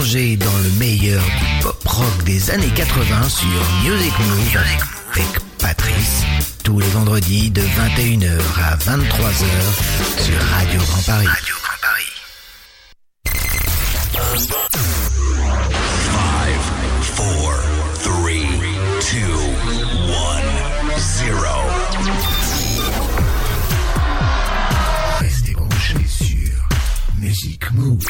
dans le meilleur du pop rock des années 80 sur Music Move avec Patrice. Tous les vendredis de 21h à 23h sur Radio Grand Paris. Radio Grand Paris. 5, 4, 3, 2, 1, 0. Restez branchés sur Music Move.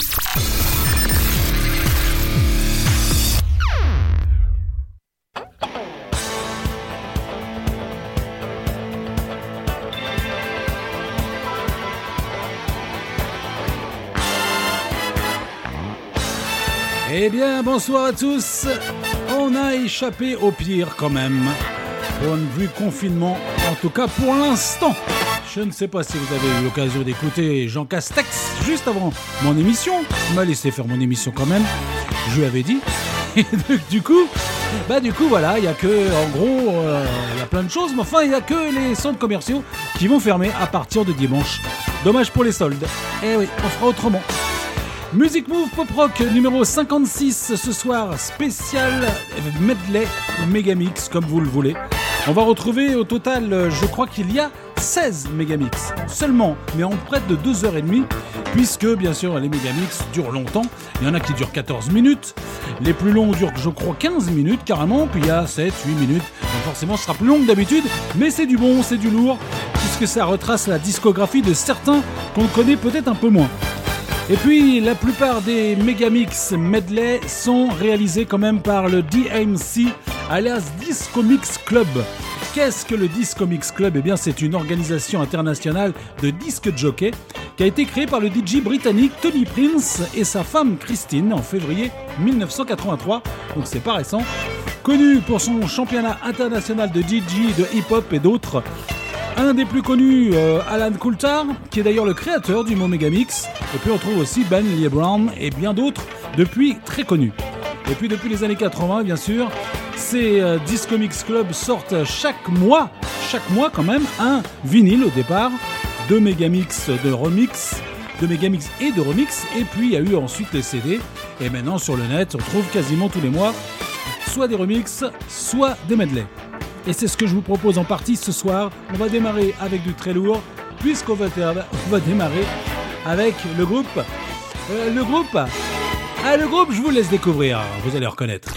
Eh bien, bonsoir à tous. On a échappé au pire quand même. Point de vue confinement, en tout cas pour l'instant. Je ne sais pas si vous avez eu l'occasion d'écouter Jean Castex juste avant mon émission. Il m'a laissé faire mon émission quand même. Je lui avais dit. Et donc, du coup, bah du coup voilà, il y a que en gros, euh, il y a plein de choses, mais enfin il y a que les centres commerciaux qui vont fermer à partir de dimanche. Dommage pour les soldes. Eh oui, on fera autrement. Music Move Pop Rock numéro 56 ce soir, spécial medley Megamix comme vous le voulez. On va retrouver au total, euh, je crois qu'il y a 16 Megamix seulement, mais en près de 2h30, puisque bien sûr les Megamix durent longtemps. Il y en a qui durent 14 minutes, les plus longs durent je crois 15 minutes carrément, puis il y a 7, 8 minutes, donc forcément ce sera plus long d'habitude, mais c'est du bon, c'est du lourd, puisque ça retrace la discographie de certains qu'on connaît peut-être un peu moins. Et puis, la plupart des Megamix medley sont réalisés quand même par le DMC, alias Disco Mix Club. Qu'est-ce que le Disco Mix Club? Eh bien, c'est une organisation internationale de disque jockey qui a été créée par le DJ britannique Tony Prince et sa femme Christine en février 1983, donc c'est pas récent. Connu pour son championnat international de DJ, de hip-hop et d'autres, un des plus connus, euh, Alan Coulthard, qui est d'ailleurs le créateur du mot Megamix. Et puis on trouve aussi Ben Lee Brown et bien d'autres depuis très connus. Et puis depuis les années 80, bien sûr, ces euh, Disco Mix Club sortent chaque mois, chaque mois quand même, un vinyle au départ, deux Megamix de remix, de Megamix et de remix. Et puis il y a eu ensuite les CD. Et maintenant sur le net, on trouve quasiment tous les mois soit des remixes, soit des medley. Et c'est ce que je vous propose en partie ce soir. On va démarrer avec du très lourd, puisqu'on va, on va démarrer avec le groupe. euh, le groupe. Ah, le groupe, je vous laisse découvrir. Vous allez reconnaître.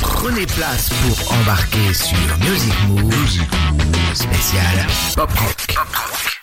Prenez place pour embarquer sur Music Move, spécial Pop Rock. Music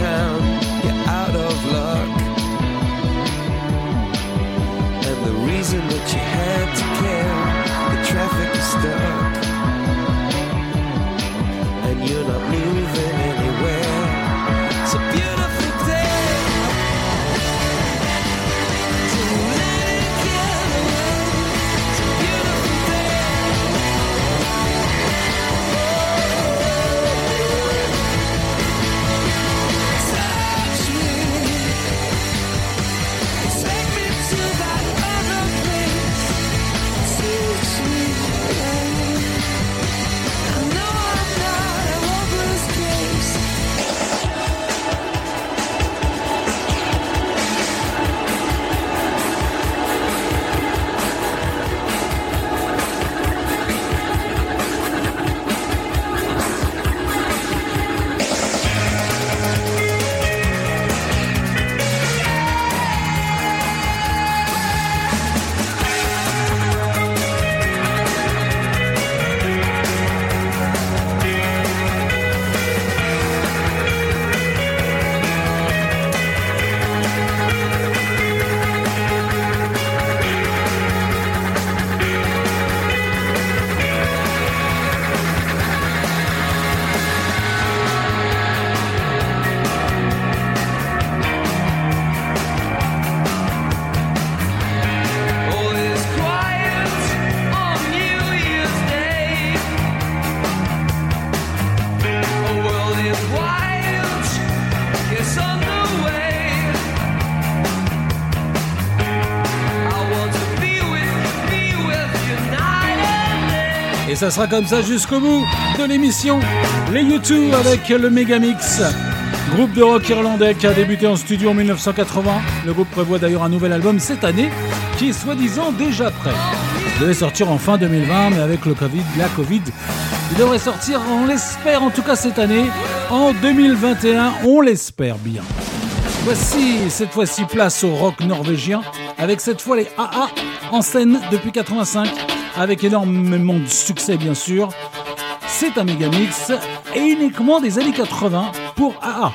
town ça sera comme ça jusqu'au bout de l'émission. Les YouTube avec le Megamix. Groupe de rock irlandais qui a débuté en studio en 1980. Le groupe prévoit d'ailleurs un nouvel album cette année qui est soi-disant déjà prêt. Il devait sortir en fin 2020, mais avec le Covid, la Covid, il devrait sortir, on l'espère en tout cas cette année, en 2021, on l'espère bien. Voici cette fois-ci place au rock norvégien, avec cette fois les AA en scène depuis 85, avec énormément de succès bien sûr. C'est un méga mix et uniquement des années 80 pour AA.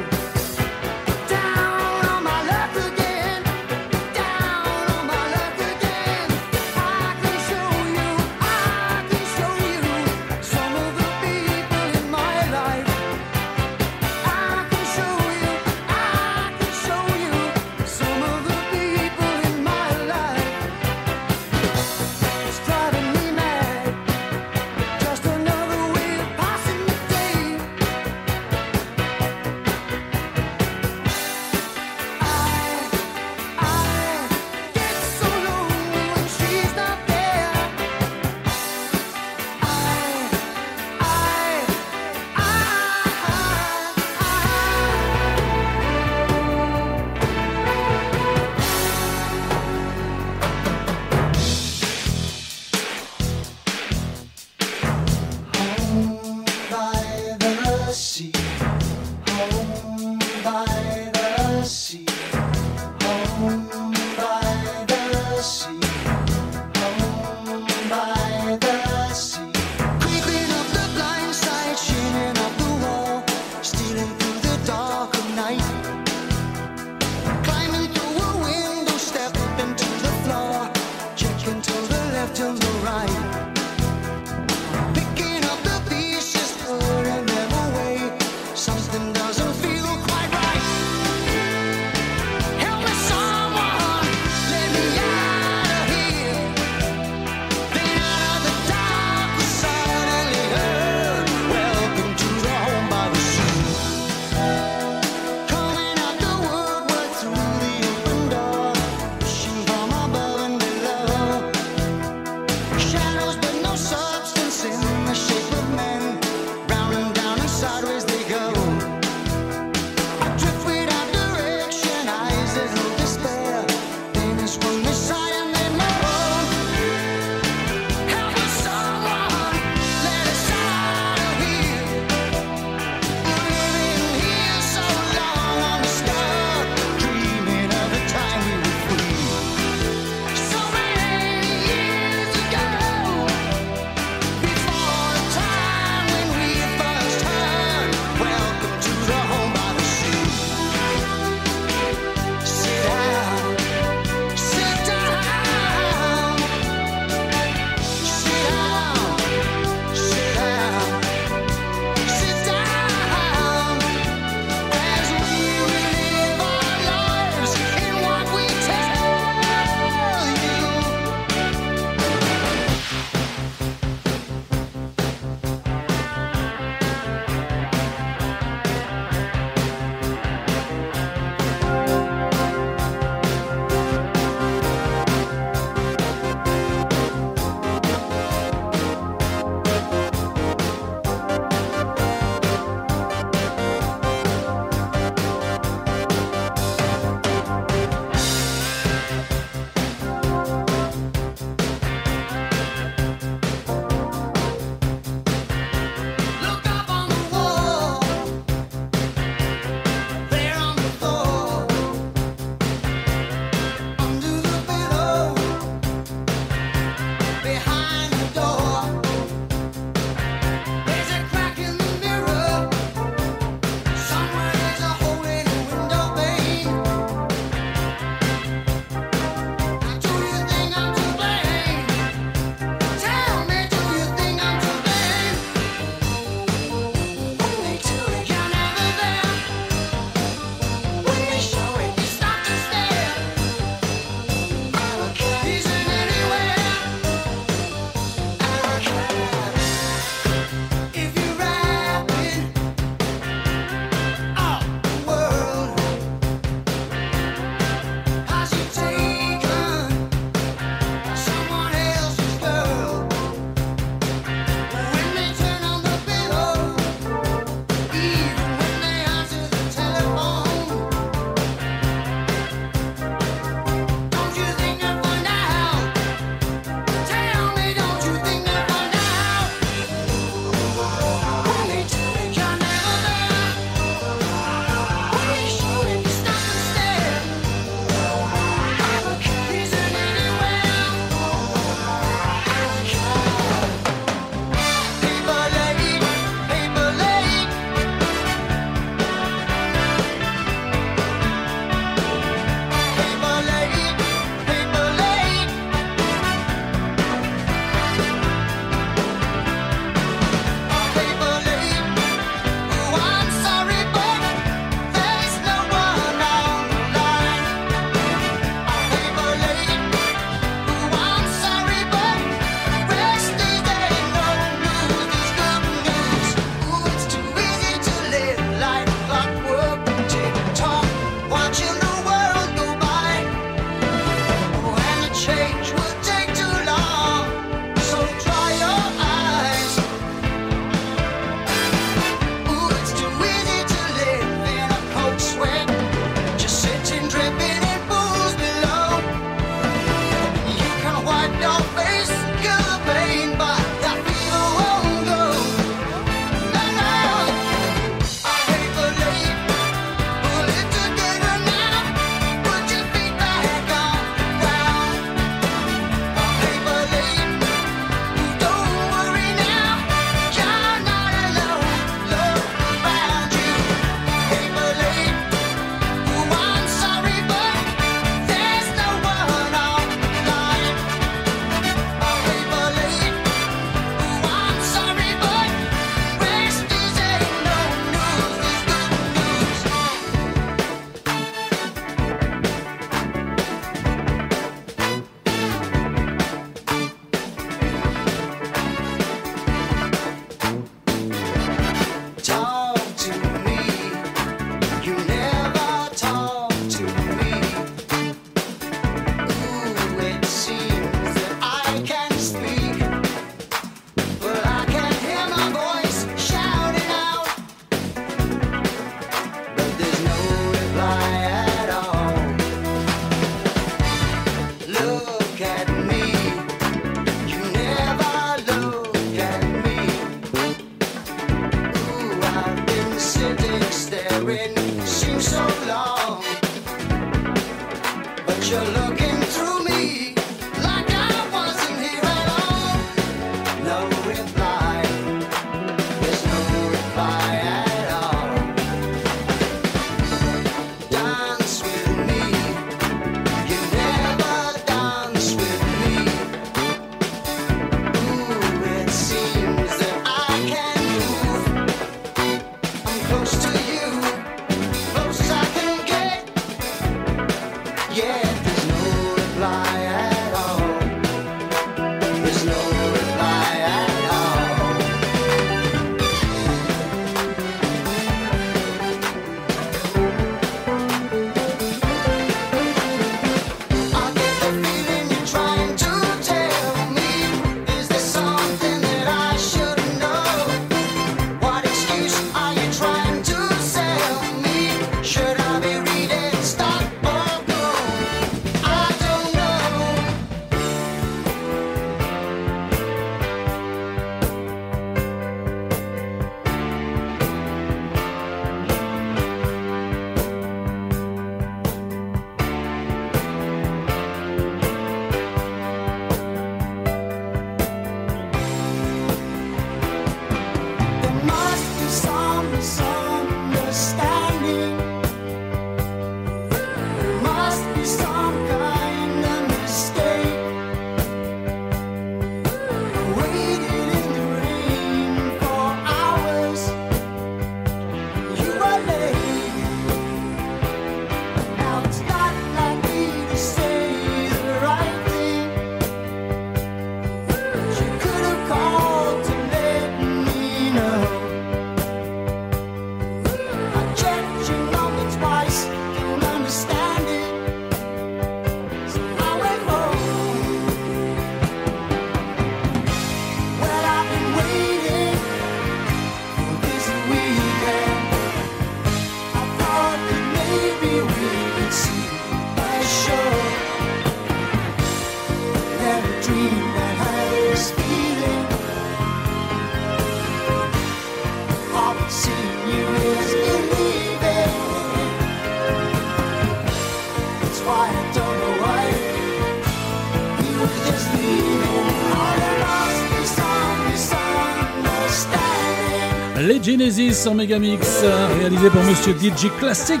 Genesis en Megamix, réalisé par Monsieur DJ Classic.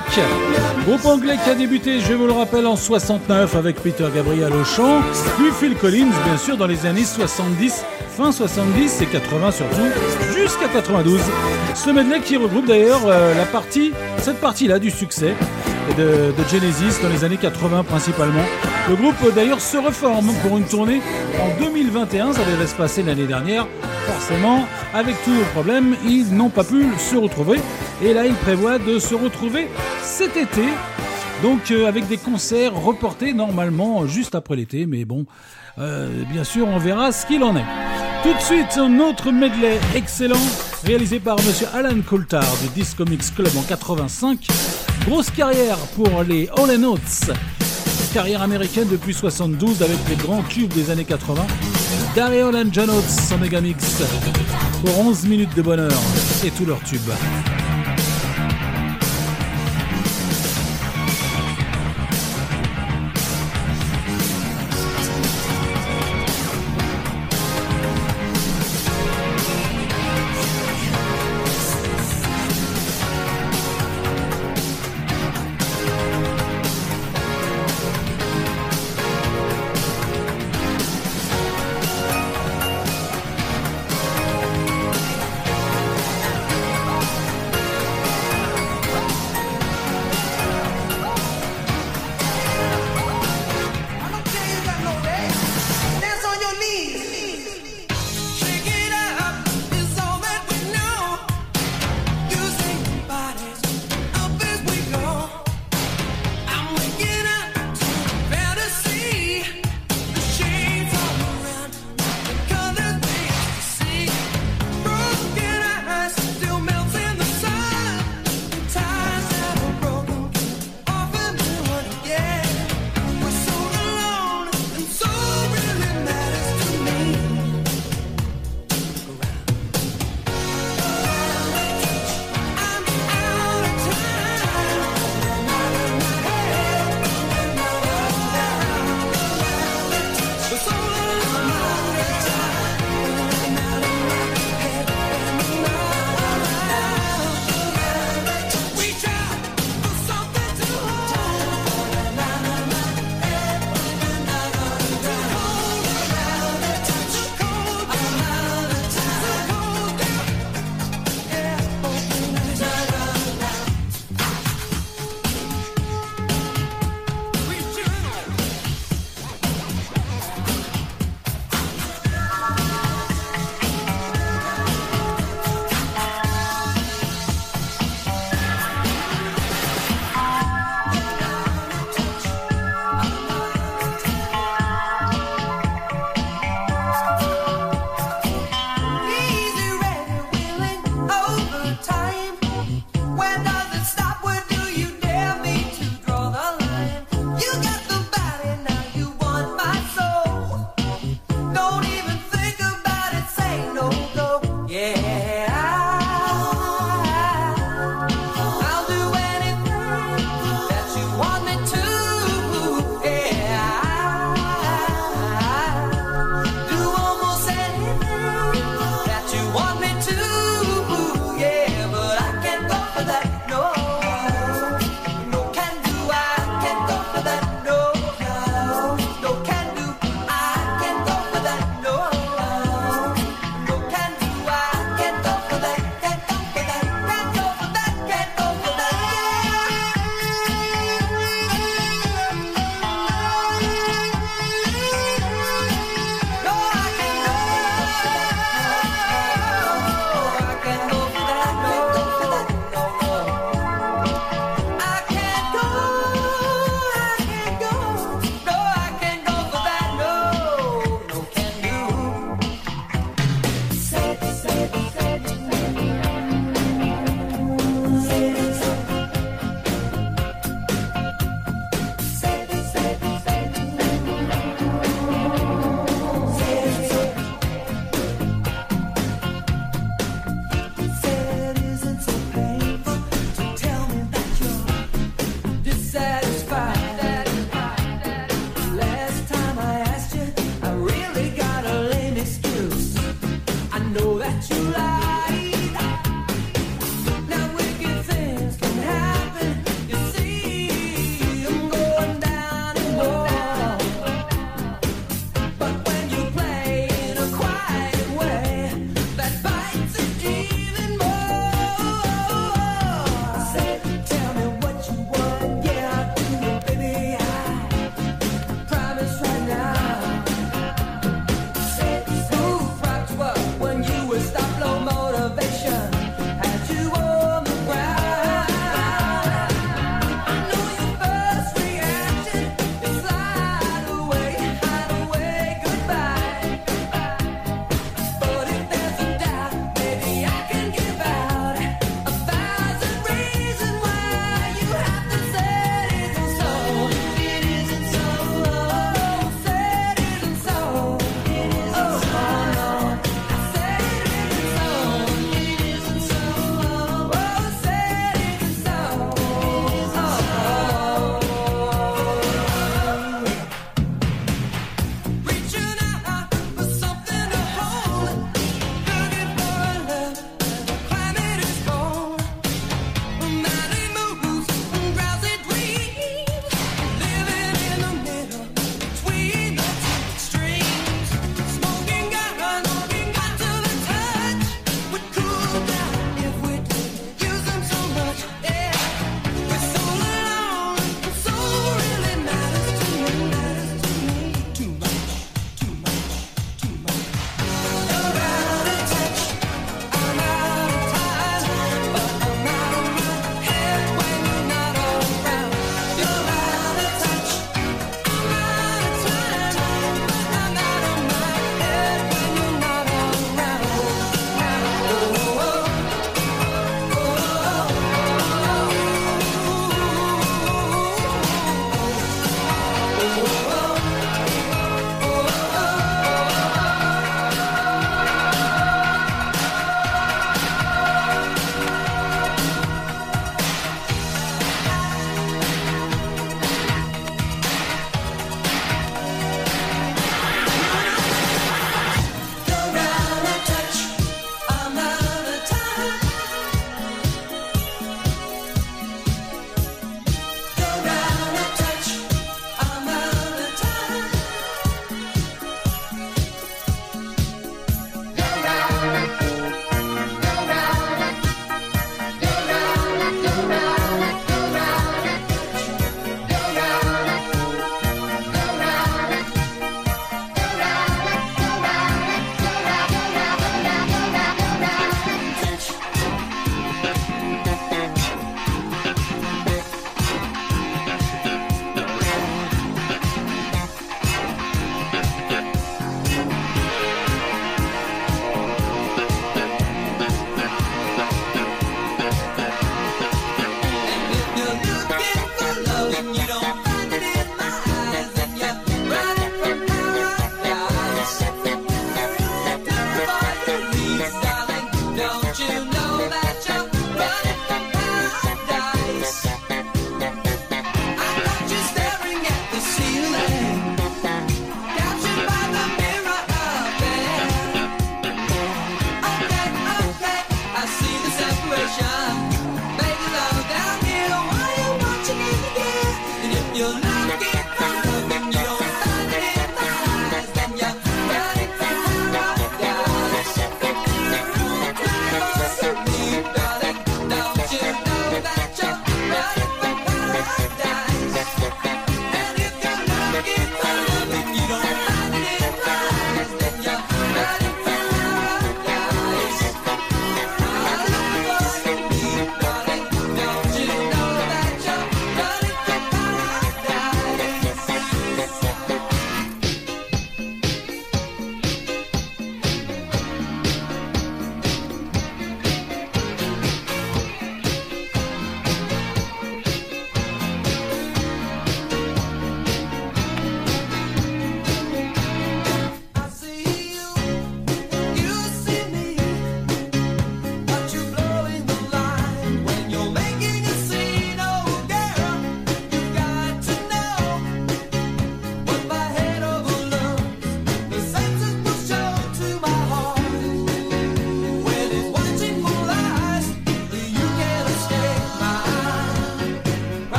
Groupe anglais qui a débuté, je vous le rappelle, en 69 avec Peter Gabriel au chant, puis Phil Collins, bien sûr, dans les années 70, fin 70 et 80 surtout, jusqu'à 92. Ce medley qui regroupe d'ailleurs euh, la partie, cette partie-là du succès de, de Genesis dans les années 80 principalement. Le groupe euh, d'ailleurs se reforme pour une tournée en 2021, ça devait se passer l'année dernière. Forcément, avec tous nos problèmes, ils n'ont pas pu se retrouver. Et là, ils prévoient de se retrouver cet été. Donc euh, avec des concerts reportés normalement juste après l'été, mais bon, euh, bien sûr, on verra ce qu'il en est. Tout de suite, un autre medley excellent réalisé par Monsieur Alan Coulthard du Disco Mix Club en 85. Grosse carrière pour les All Notes. Carrière américaine depuis 72 avec les grands tubes des années 80. Daryl and John Oates en Megamix pour 11 minutes de bonheur et tous leurs tubes.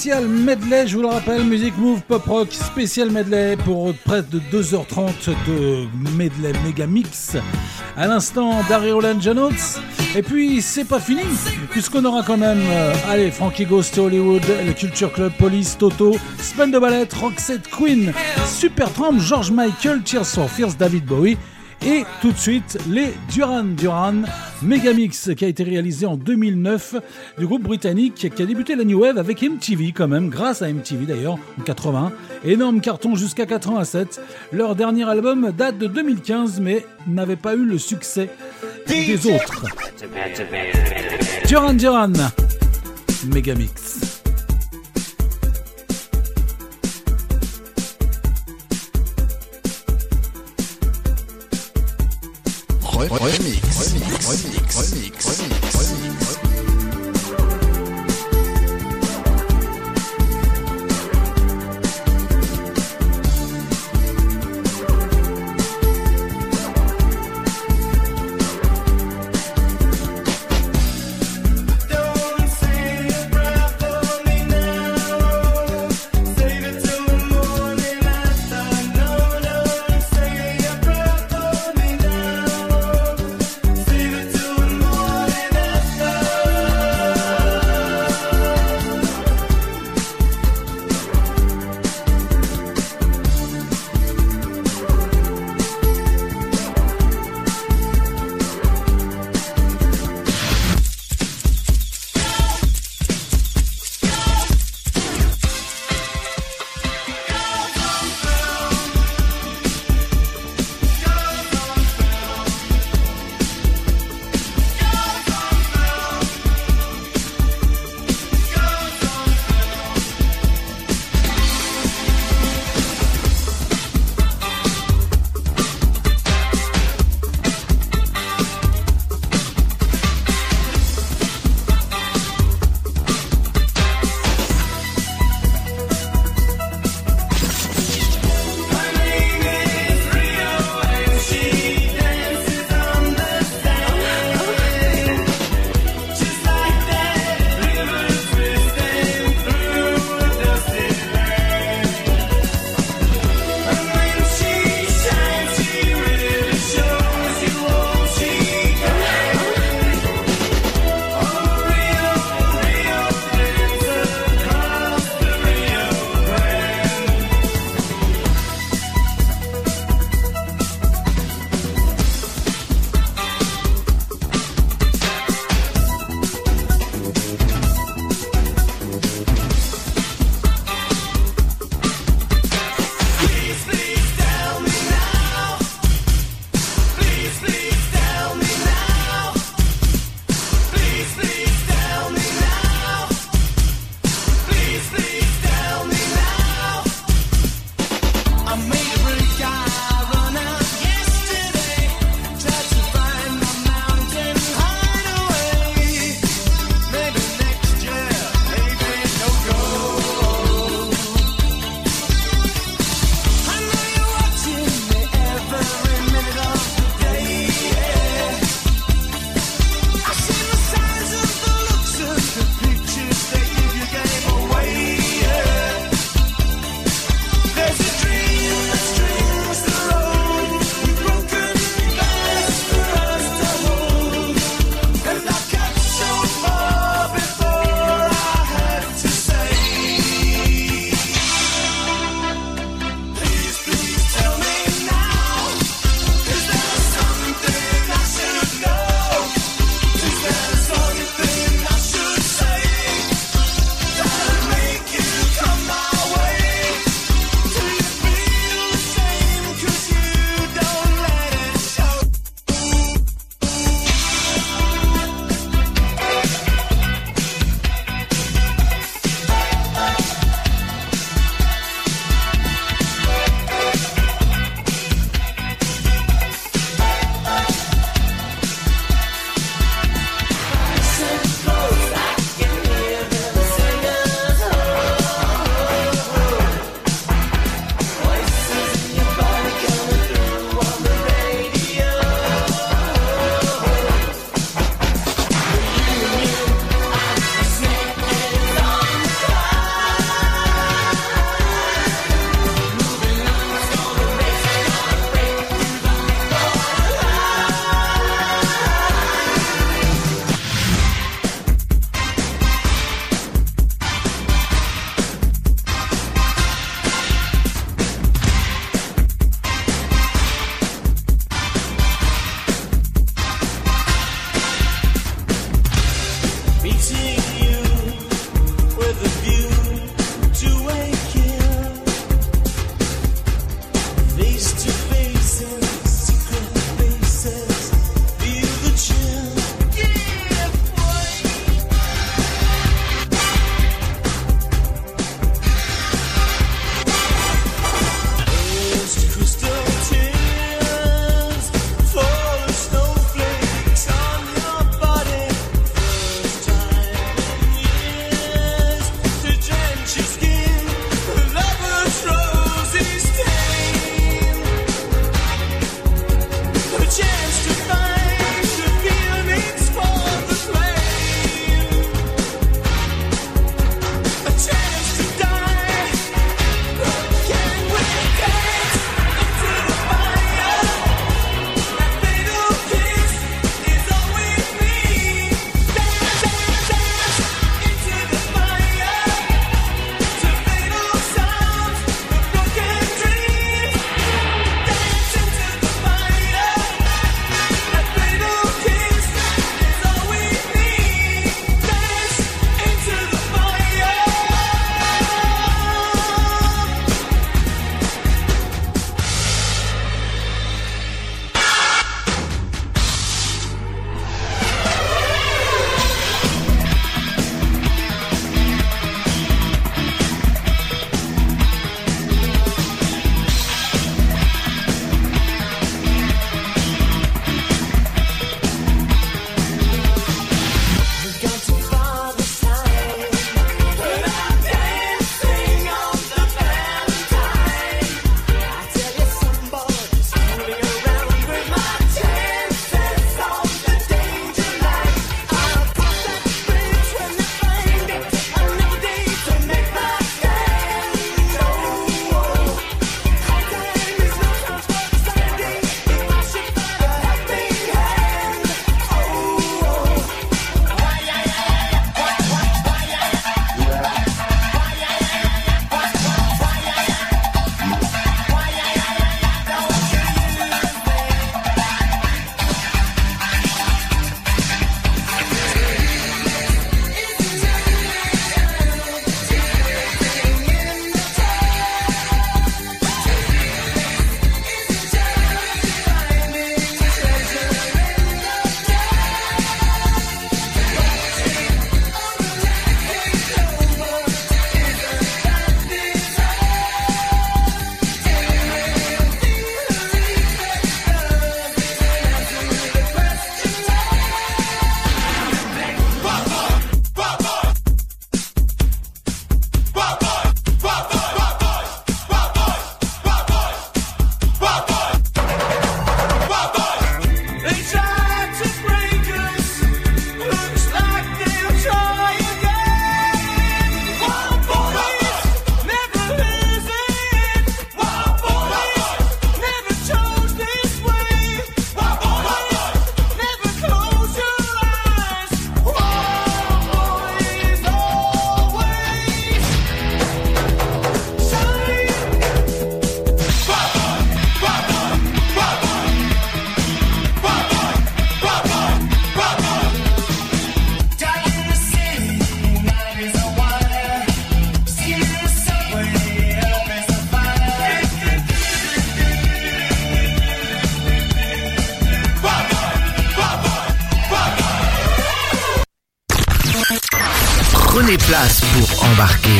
Spécial medley, je vous le rappelle, Music Move Pop Rock, spécial medley pour près de 2h30 de medley méga mix. À l'instant, Daryl Roland Janots. Et puis, c'est pas fini, puisqu'on aura quand même, euh, allez, Frankie Ghost to Hollywood, le Culture Club, Police, Toto, Span de Ballet, Roxette Queen, Supertramp, George Michael, Tears for Fears, David Bowie. Et tout de suite, les Duran Duran Megamix qui a été réalisé en 2009 du groupe britannique qui a débuté la New Wave avec MTV quand même, grâce à MTV d'ailleurs en 80. Énorme carton jusqu'à 87. Leur dernier album date de 2015 mais n'avait pas eu le succès des autres. Duran Duran Megamix. Remix.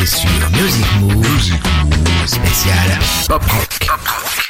Sur Music Move, spécial Pop Rock.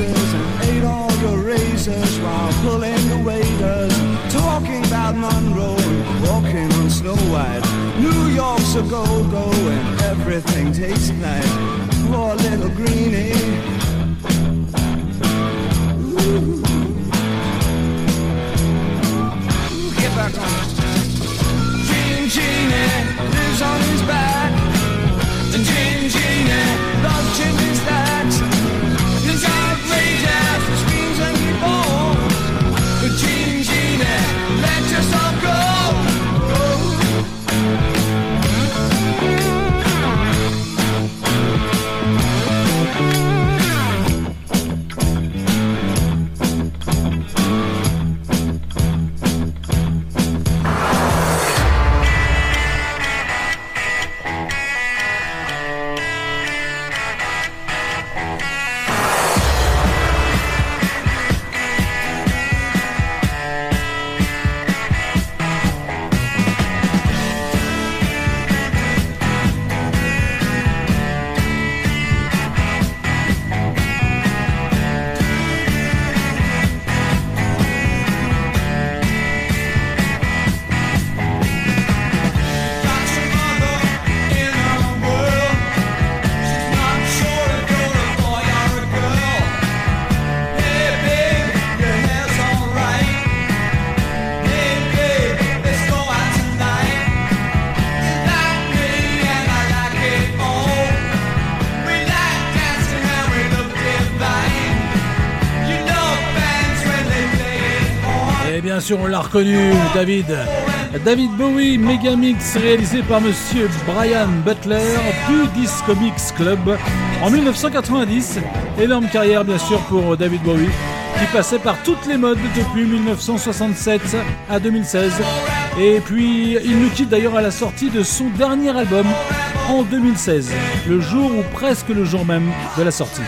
roses on. L'a reconnu, David. David Bowie, Megamix, réalisé par monsieur Brian Butler du Disco Mix Club en 1990. Énorme carrière, bien sûr, pour David Bowie, qui passait par toutes les modes depuis 1967 à 2016. Et puis, il nous quitte d'ailleurs à la sortie de son dernier album en 2016, le jour ou presque le jour même de la sortie.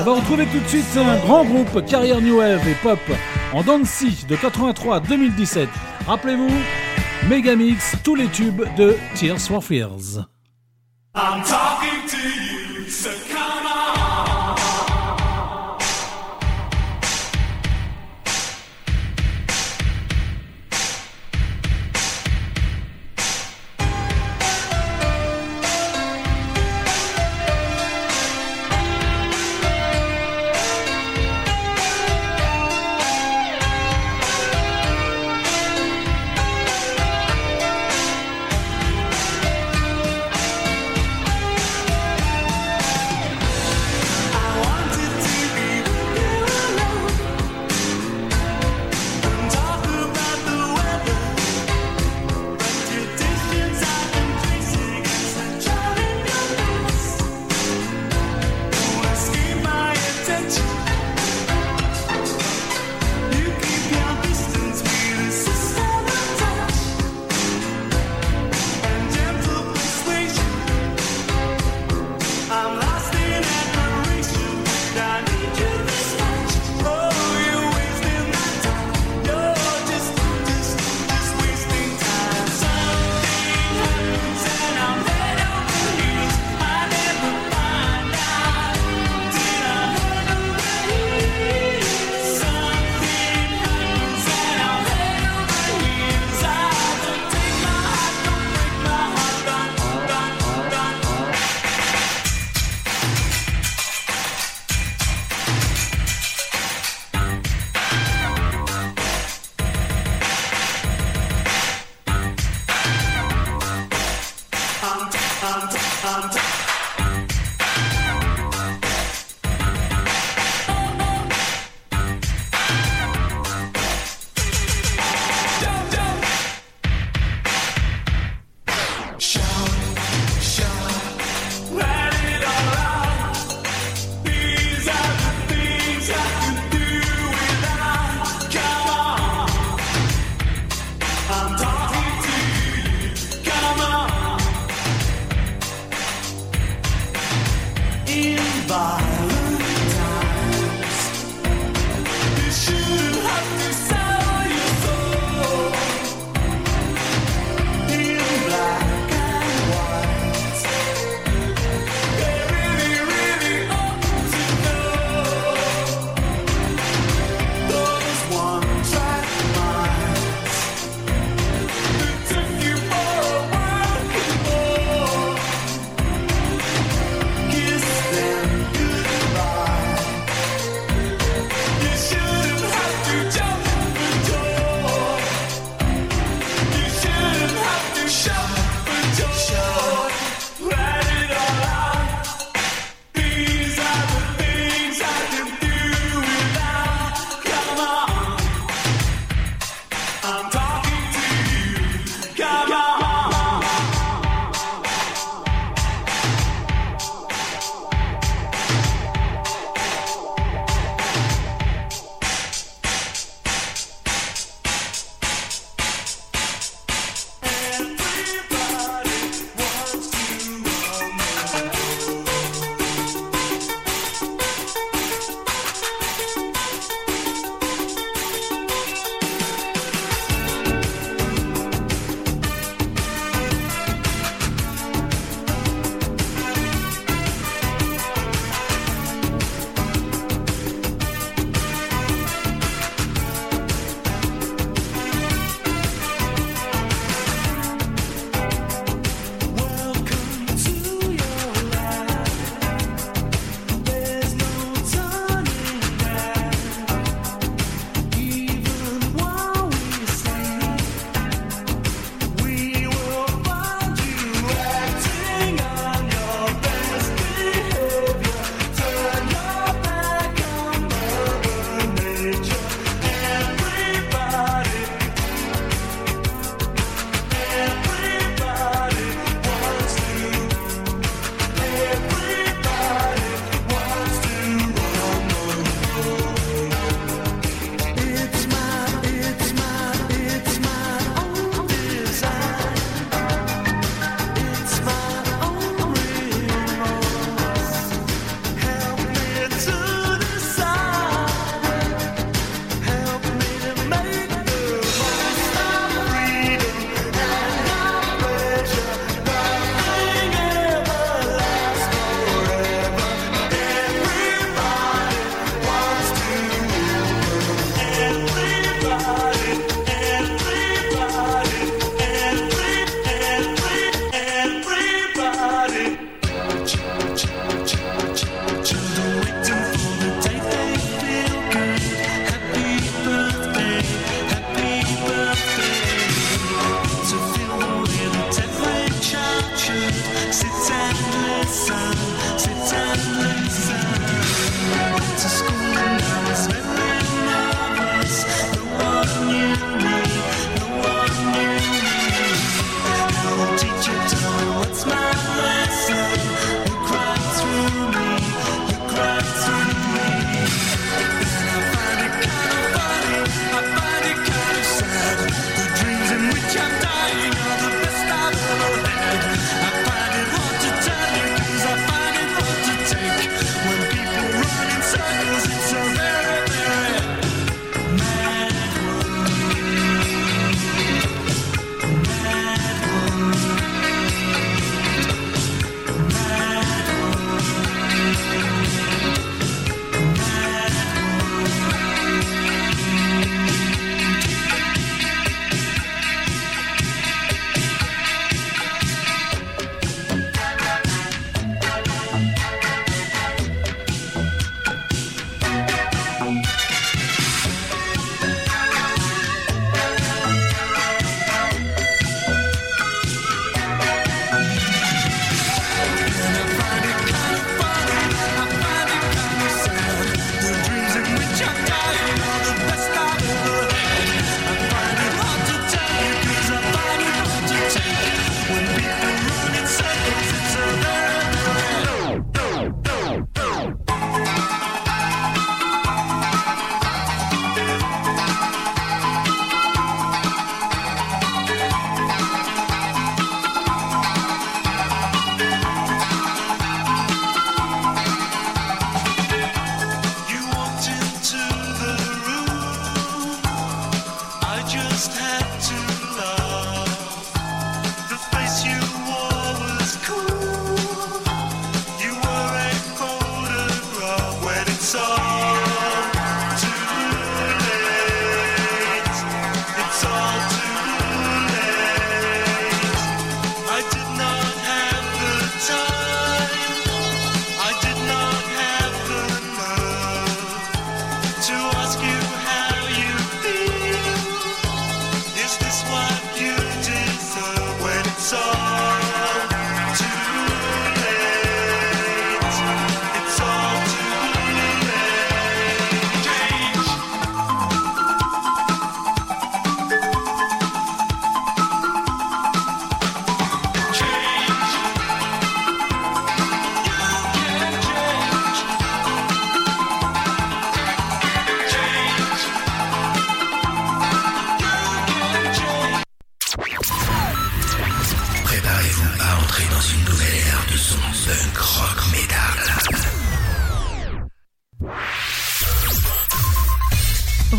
On va retrouver tout de suite un grand groupe carrière New Wave et pop en Dancy de 83 à 2017. Rappelez-vous, Megamix, tous les tubes de Tears for Fears.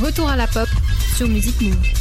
Retour à la pop sur Music Move.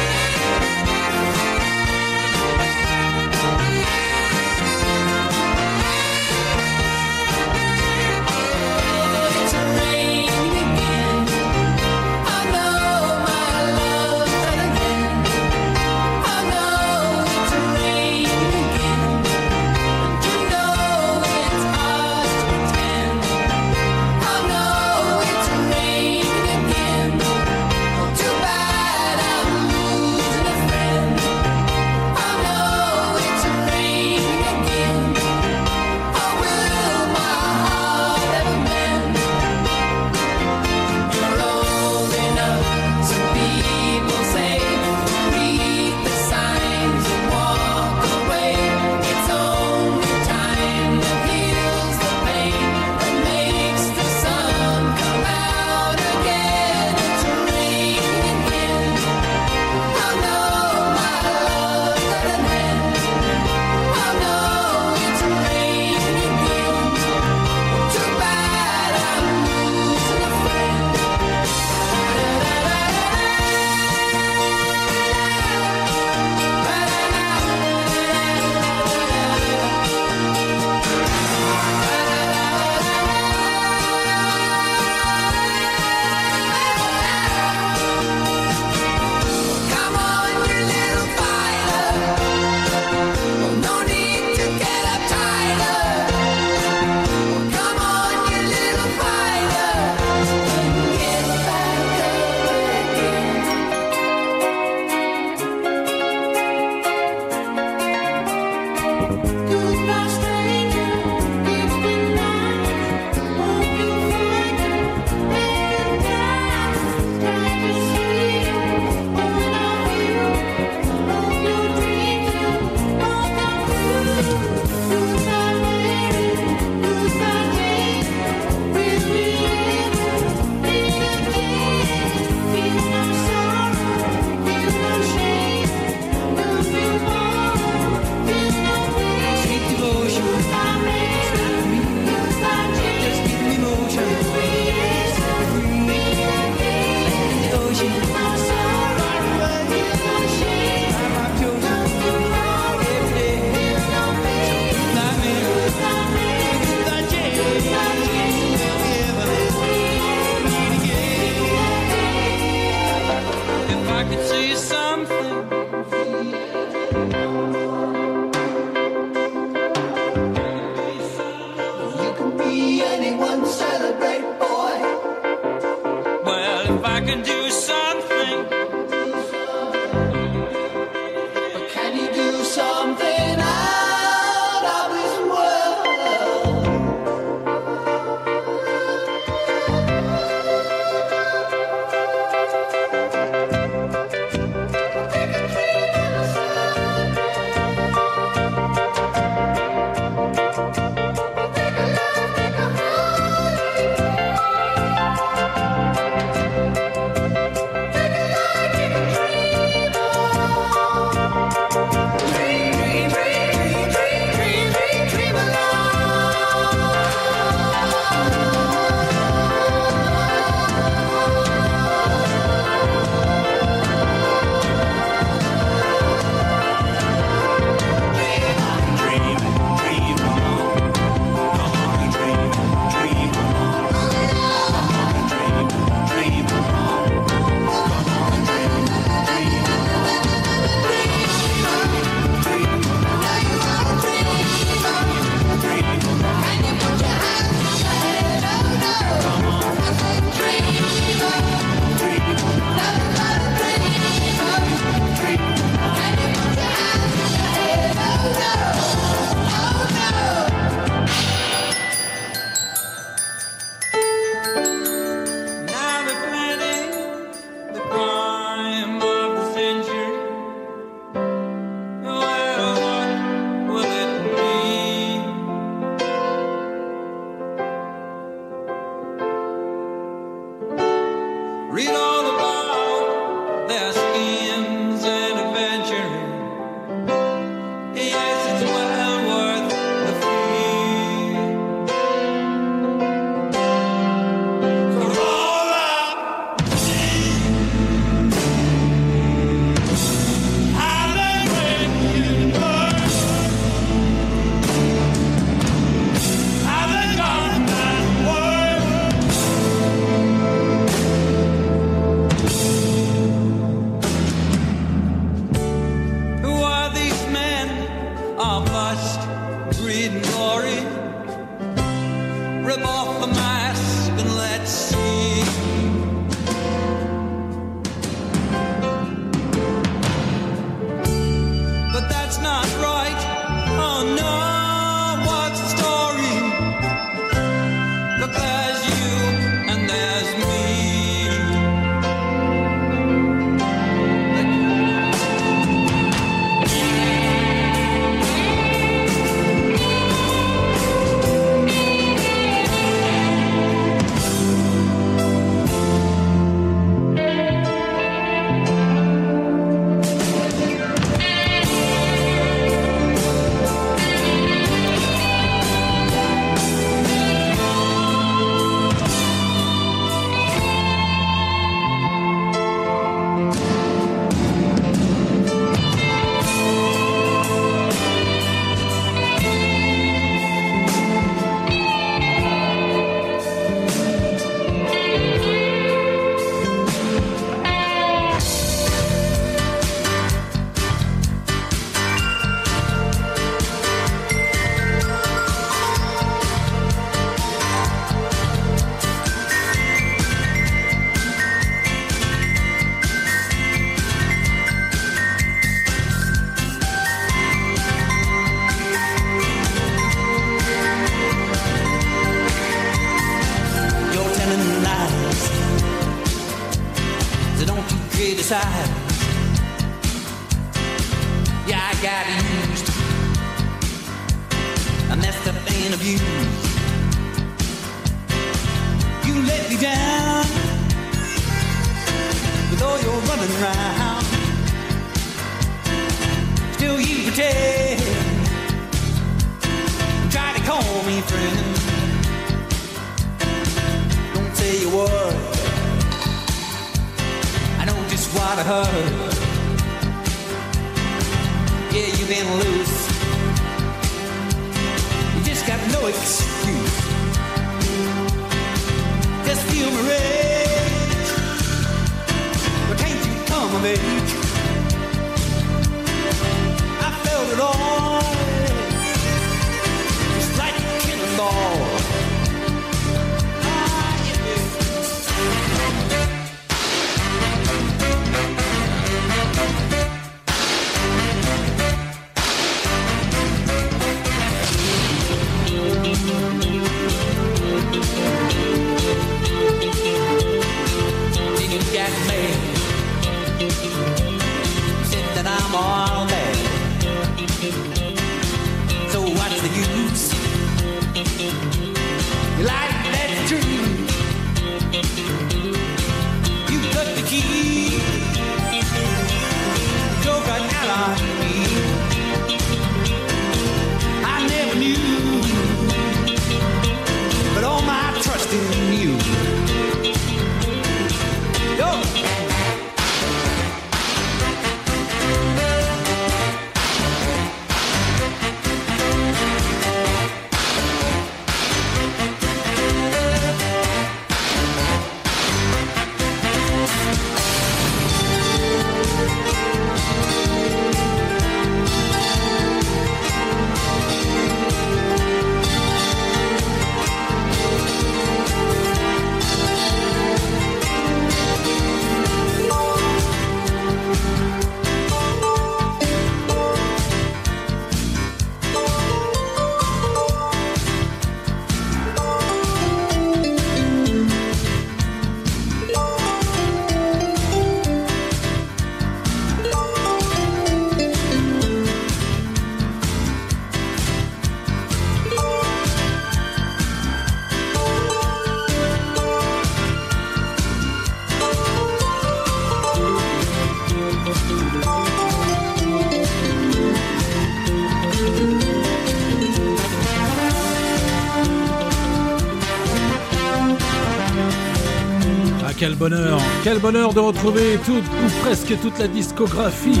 Bonheur Quel bonheur de retrouver toute ou presque toute la discographie,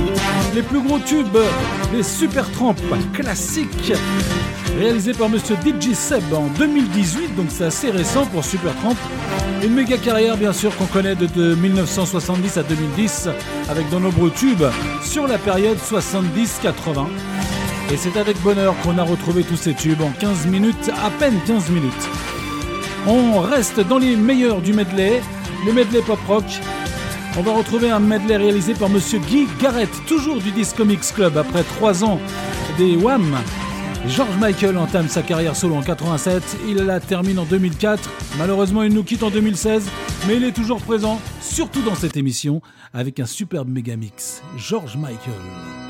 les plus gros tubes, les super trampes classiques, réalisés par Monsieur DJ Seb en 2018, donc c'est assez récent pour Supertramp. Une méga carrière bien sûr qu'on connaît de 1970 à 2010 avec de nombreux tubes sur la période 70-80. Et c'est avec bonheur qu'on a retrouvé tous ces tubes en 15 minutes, à peine 15 minutes. On reste dans les meilleurs du medley, le medley pop rock. On va retrouver un medley réalisé par monsieur Guy Garrett, toujours du Disco Mix Club, après 3 ans des Wham. George Michael entame sa carrière solo en 87, il la termine en 2004. Malheureusement, il nous quitte en 2016, mais il est toujours présent, surtout dans cette émission, avec un superbe méga mix. George Michael.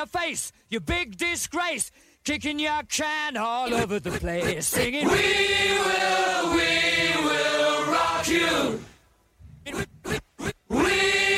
your face, you big disgrace. Kicking your can all over the place, singing. We will, we will rock you. We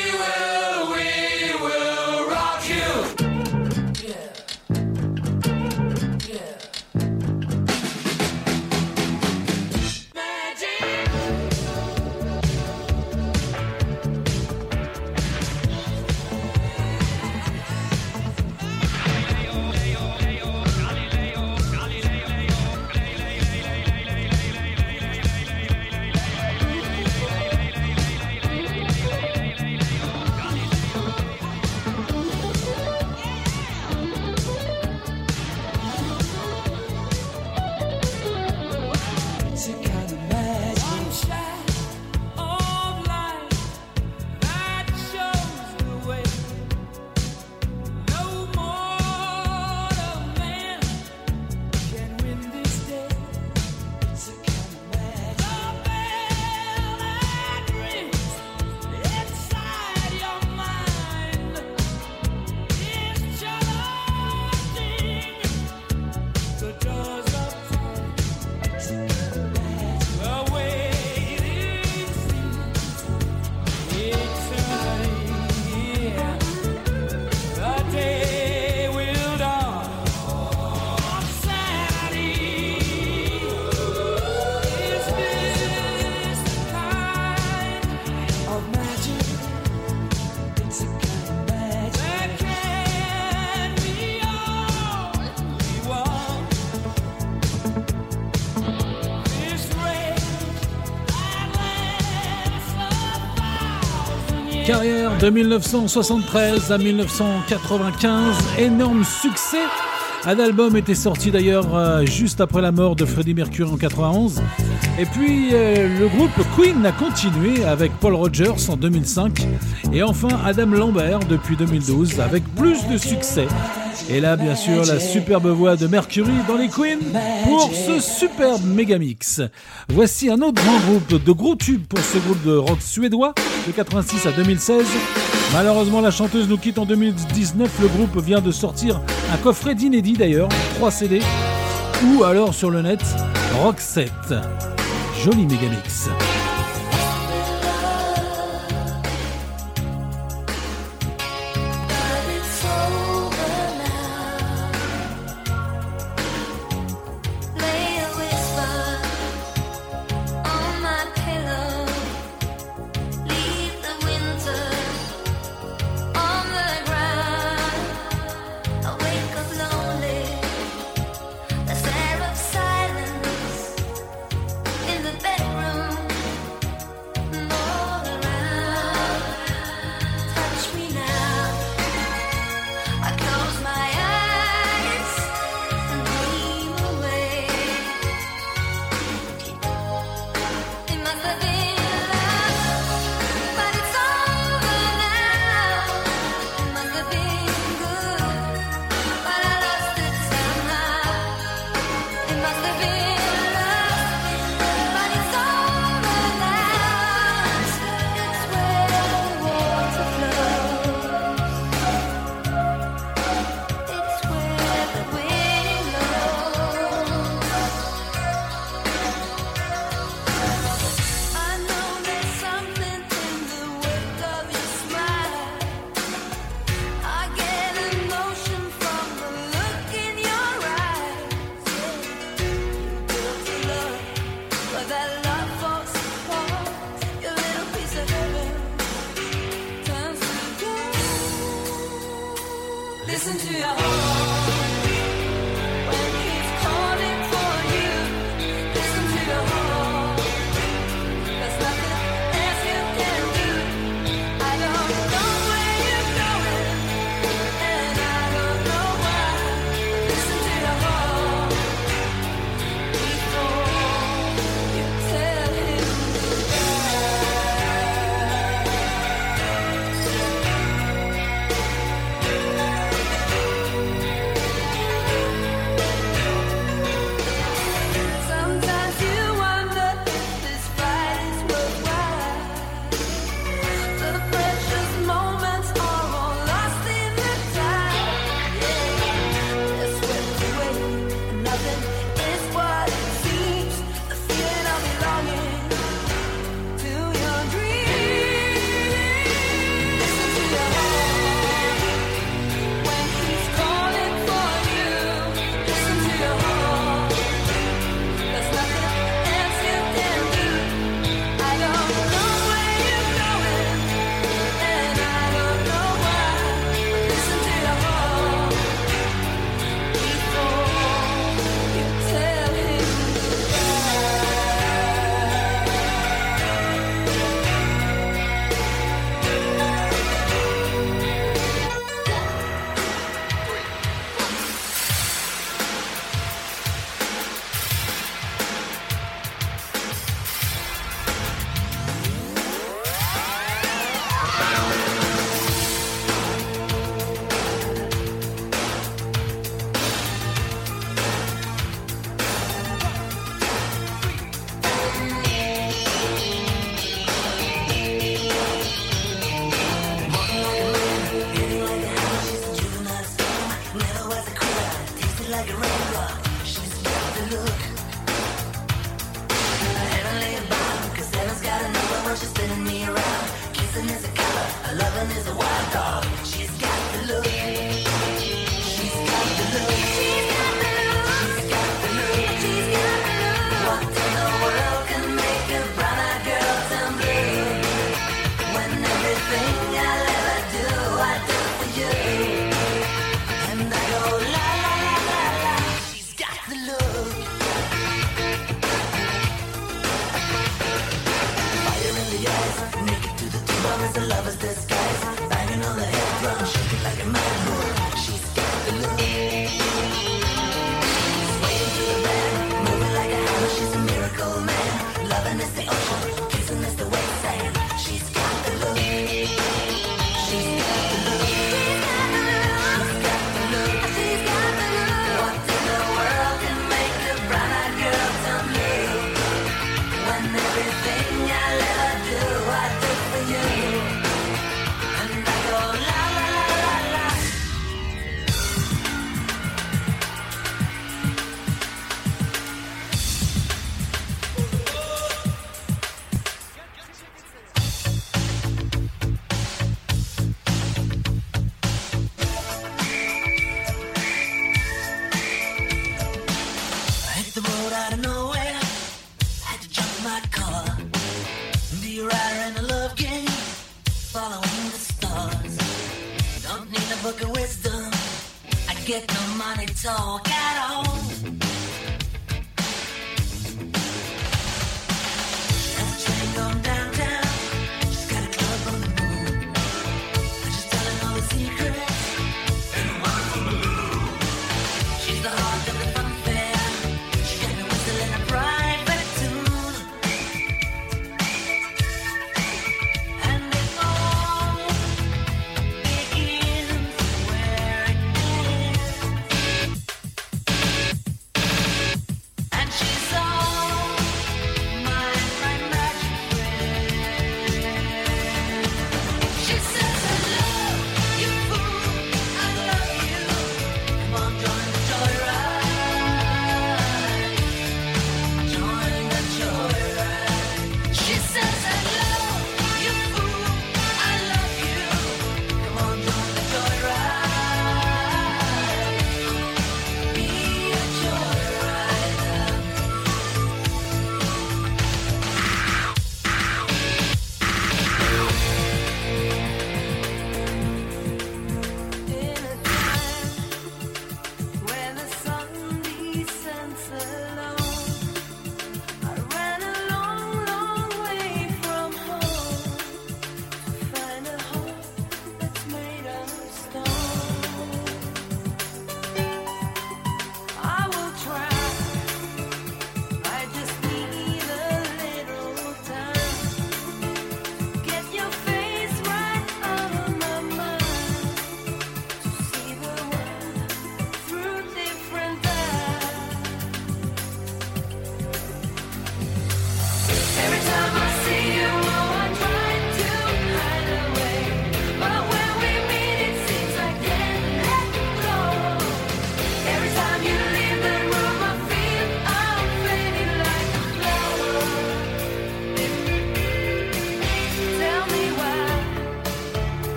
De 1973 à 1995, énorme succès. Un album était sorti d'ailleurs euh, juste après la mort de Freddie Mercury en 91. Et puis euh, le groupe Queen a continué avec Paul Rogers en 2005 et enfin Adam Lambert depuis 2012 avec plus de succès. Et là, bien sûr, la superbe voix de Mercury dans les Queen pour ce superbe mégamix. Voici un autre grand groupe de gros tubes pour ce groupe de rock suédois de 86 à 2016. Malheureusement, la chanteuse nous quitte en 2019. Le groupe vient de sortir un coffret d'inédit d'ailleurs, 3 CD, ou alors sur le net, Rock 7. Joli mégamix.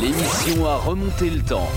L'émission à remonter le temps.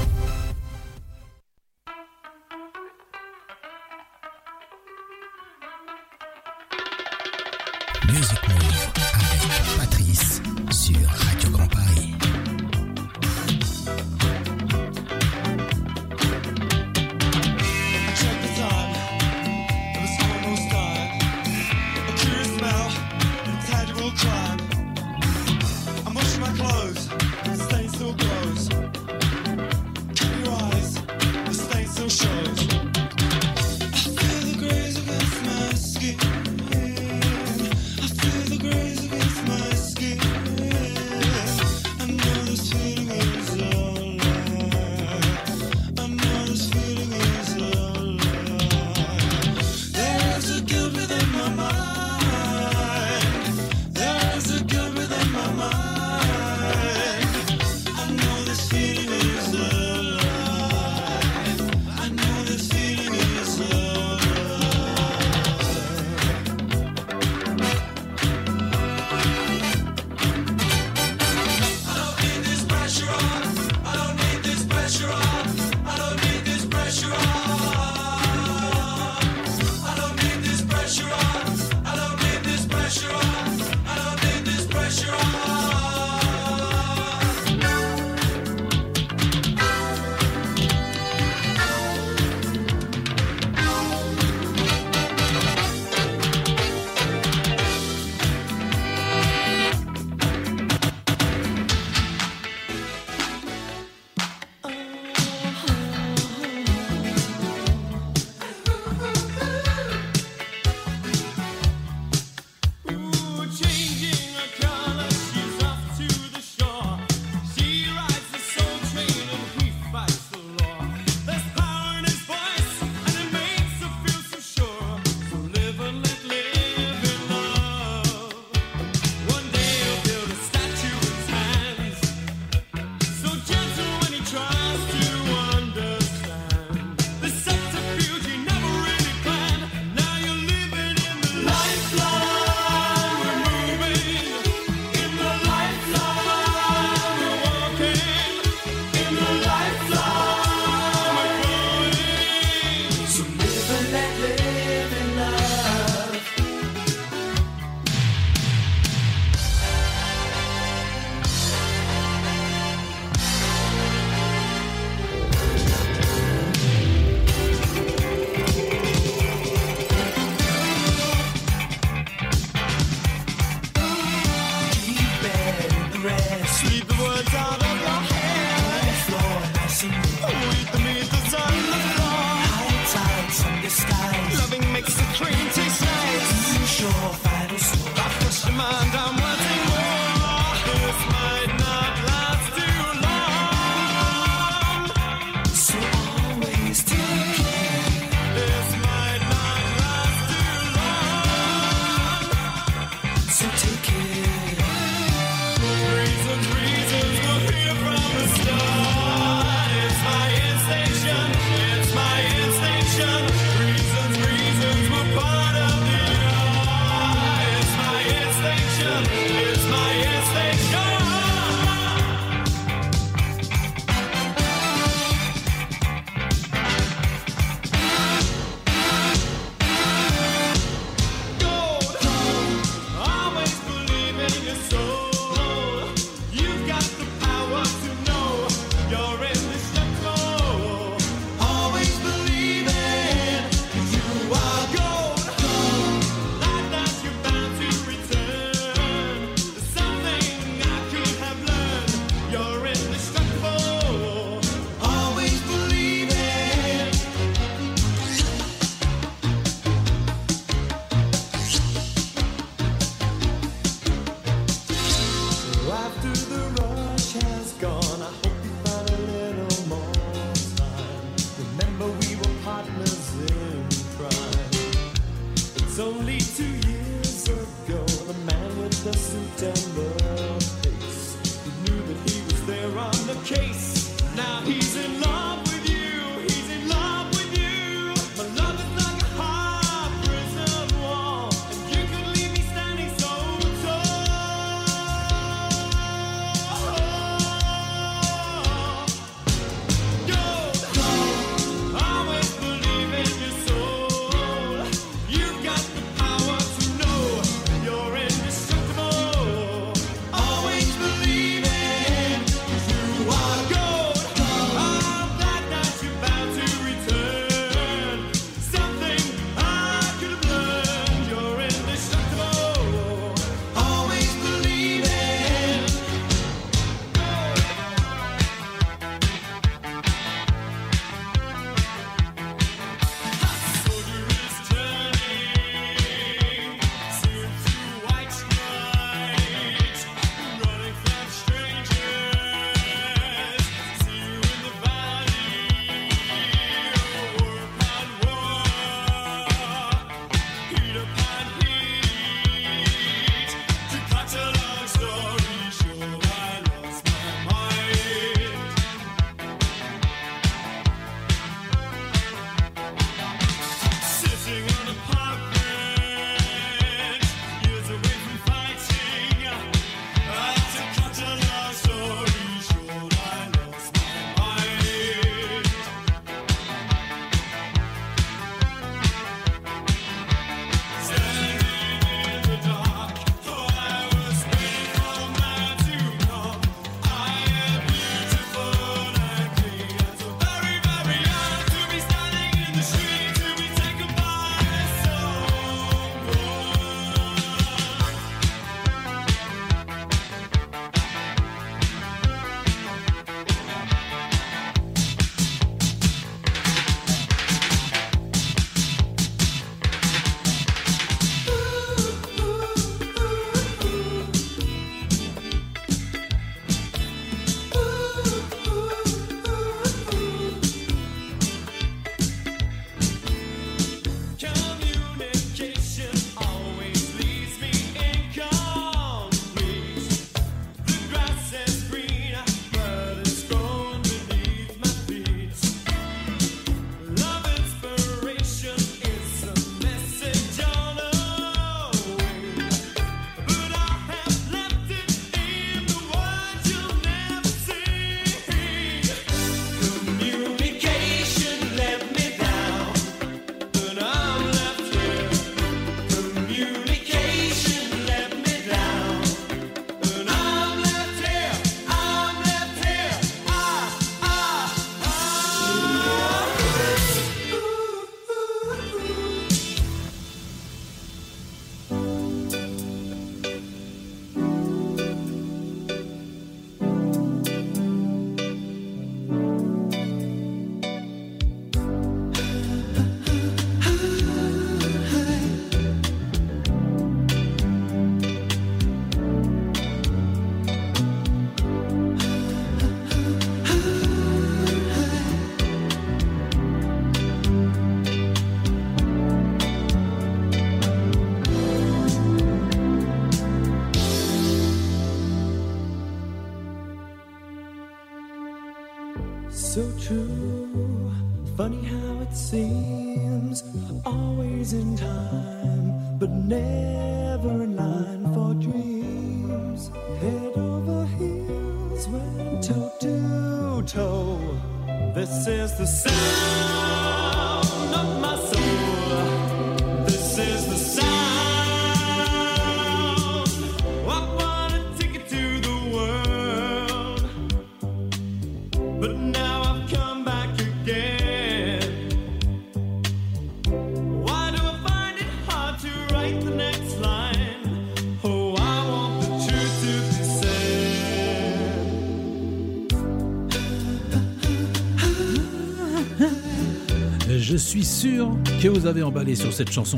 que vous avez emballé sur cette chanson.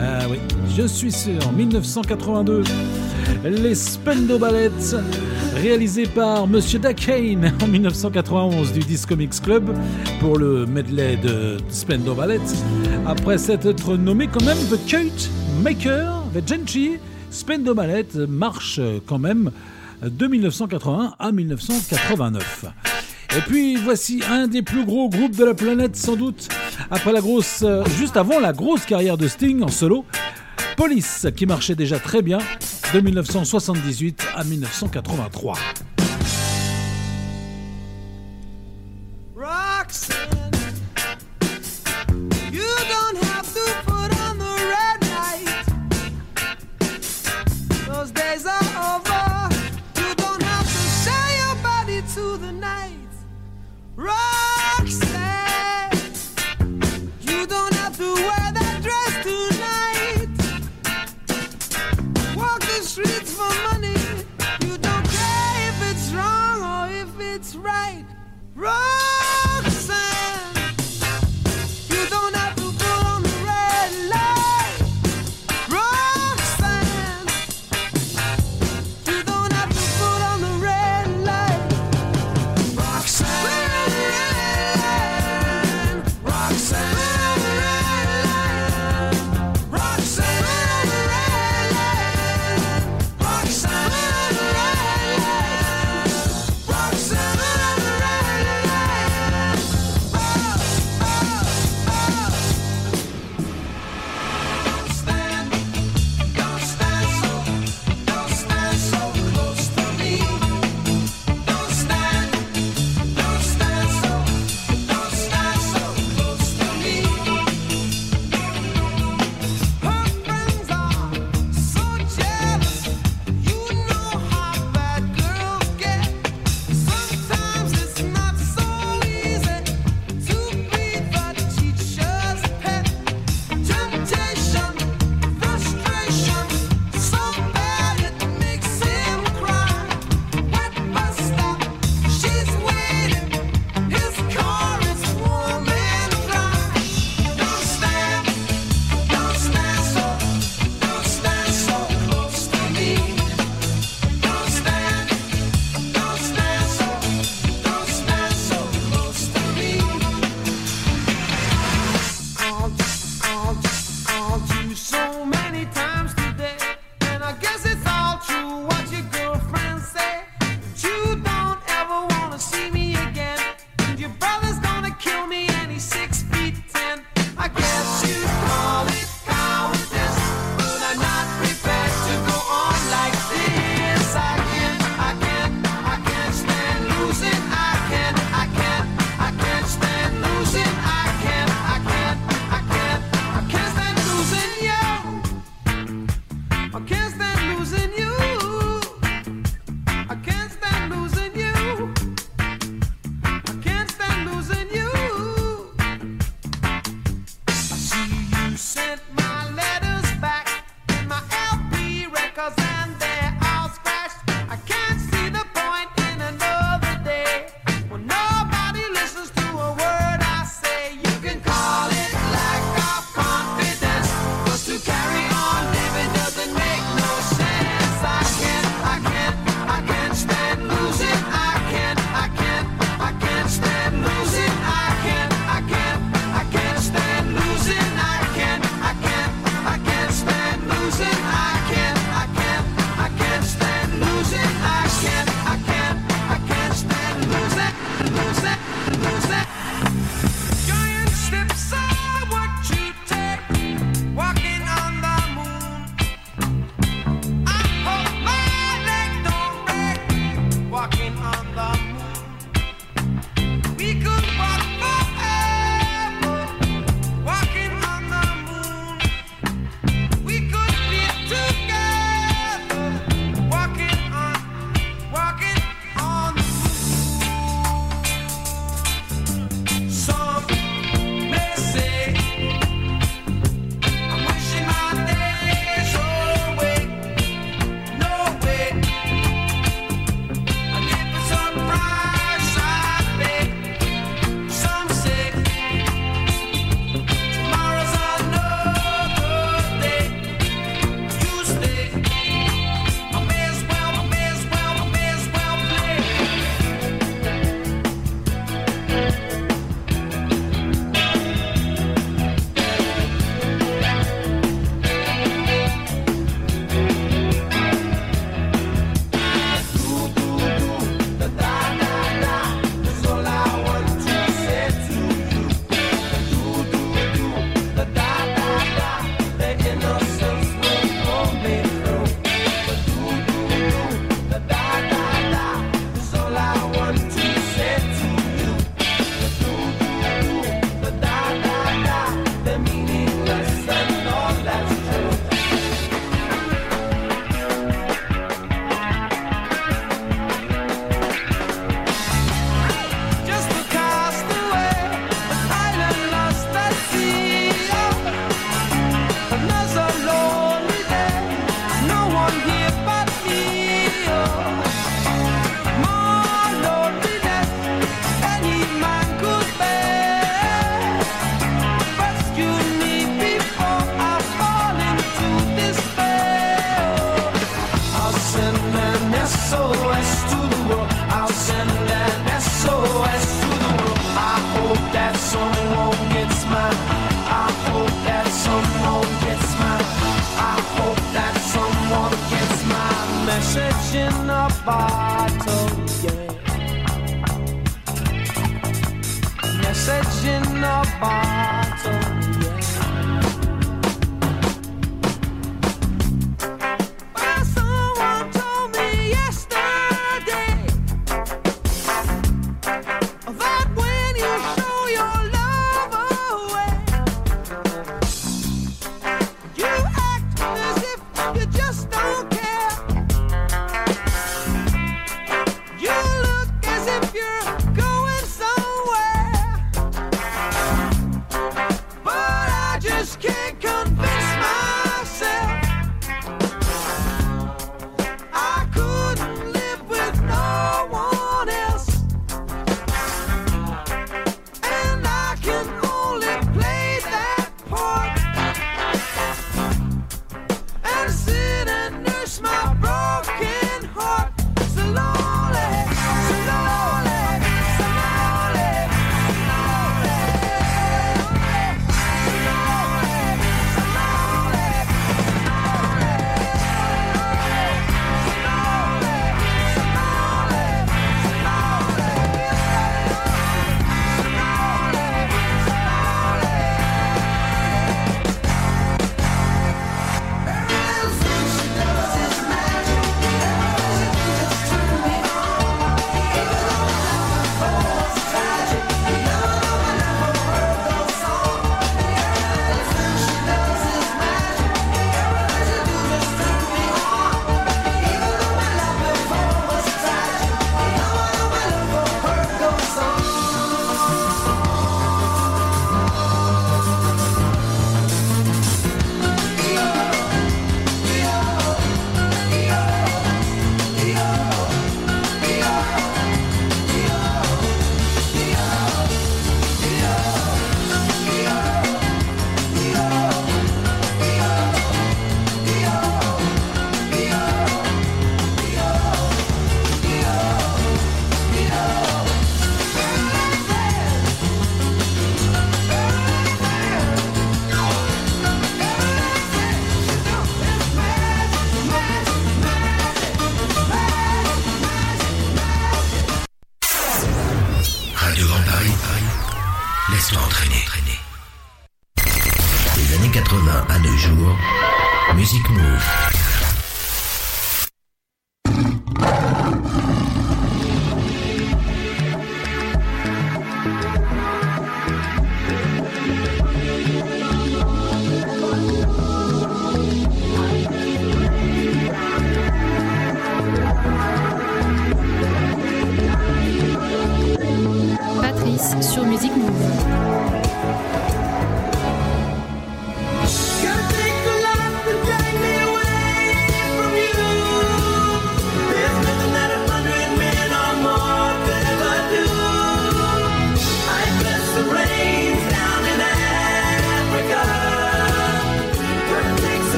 Ah oui, je suis sûr, 1982, les Spendo Ballets, réalisé par Monsieur Dakane en 1991 du Disco Mix Club pour le medley de Spendo Ballet, après s'être nommé quand même The Cute Maker, The Genji, Spendo Ballet marche quand même de 1981 à 1989. Et puis voici un des plus gros groupes de la planète sans doute, après la grosse, euh, juste avant la grosse carrière de Sting en solo, Police, qui marchait déjà très bien de 1978 à 1983.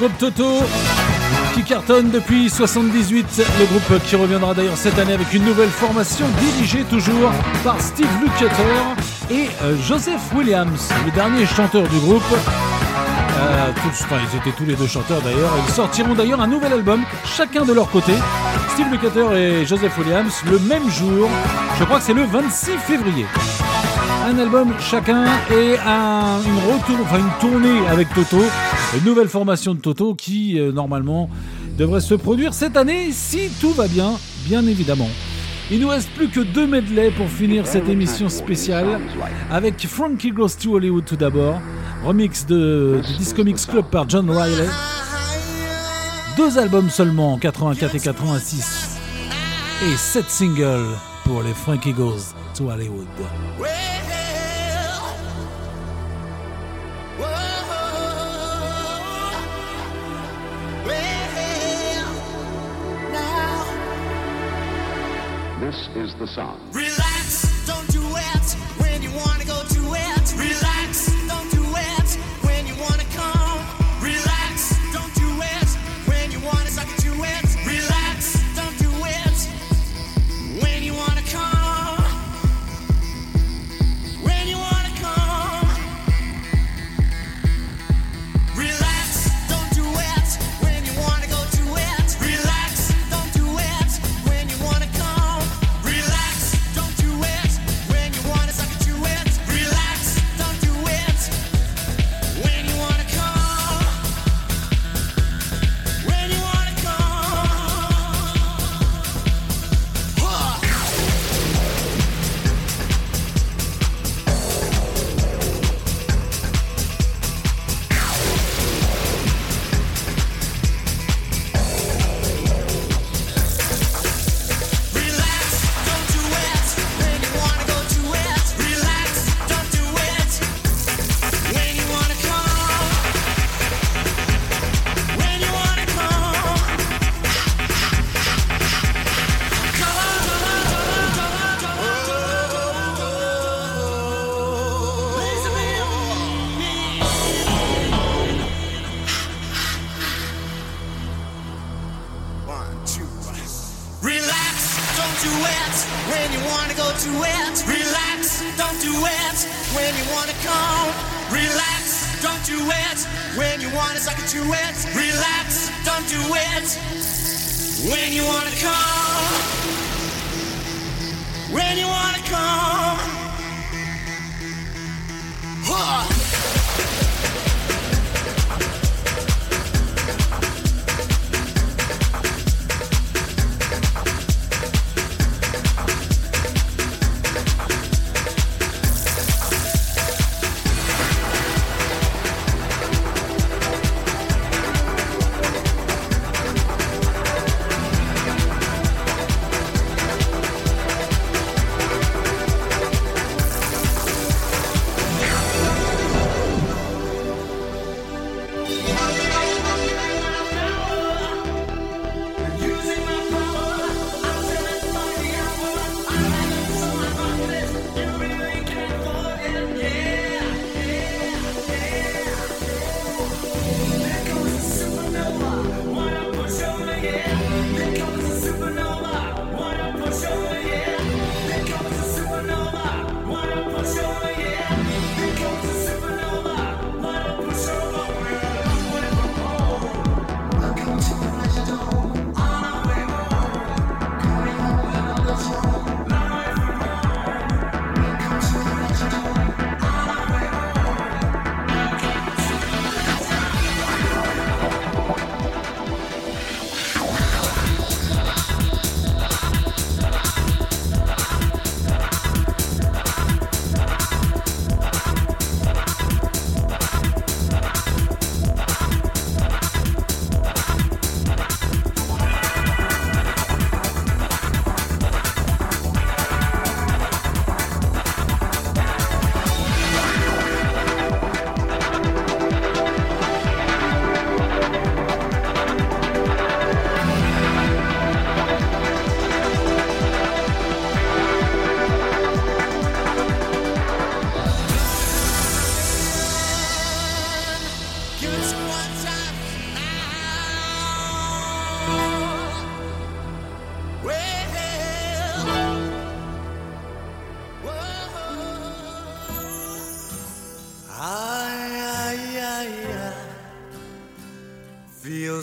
Groupe Toto qui cartonne depuis 78, le groupe qui reviendra d'ailleurs cette année avec une nouvelle formation dirigée toujours par Steve Lukather et euh, Joseph Williams, le dernier chanteur du groupe. Euh, enfin, ils étaient tous les deux chanteurs d'ailleurs. Ils sortiront d'ailleurs un nouvel album, chacun de leur côté. Steve Lukather et Joseph Williams le même jour. Je crois que c'est le 26 février un album chacun et une tournée avec Toto, une nouvelle formation de Toto qui euh, normalement devrait se produire cette année si tout va bien, bien évidemment. Il nous reste plus que deux medleys pour finir cette émission spéciale avec Frankie Goes to Hollywood tout d'abord, remix de, du Disco Mix Club par John Riley. Deux albums seulement en 84 et 86 et sept singles pour les Frankie Goes to Hollywood. This is the song. Relax,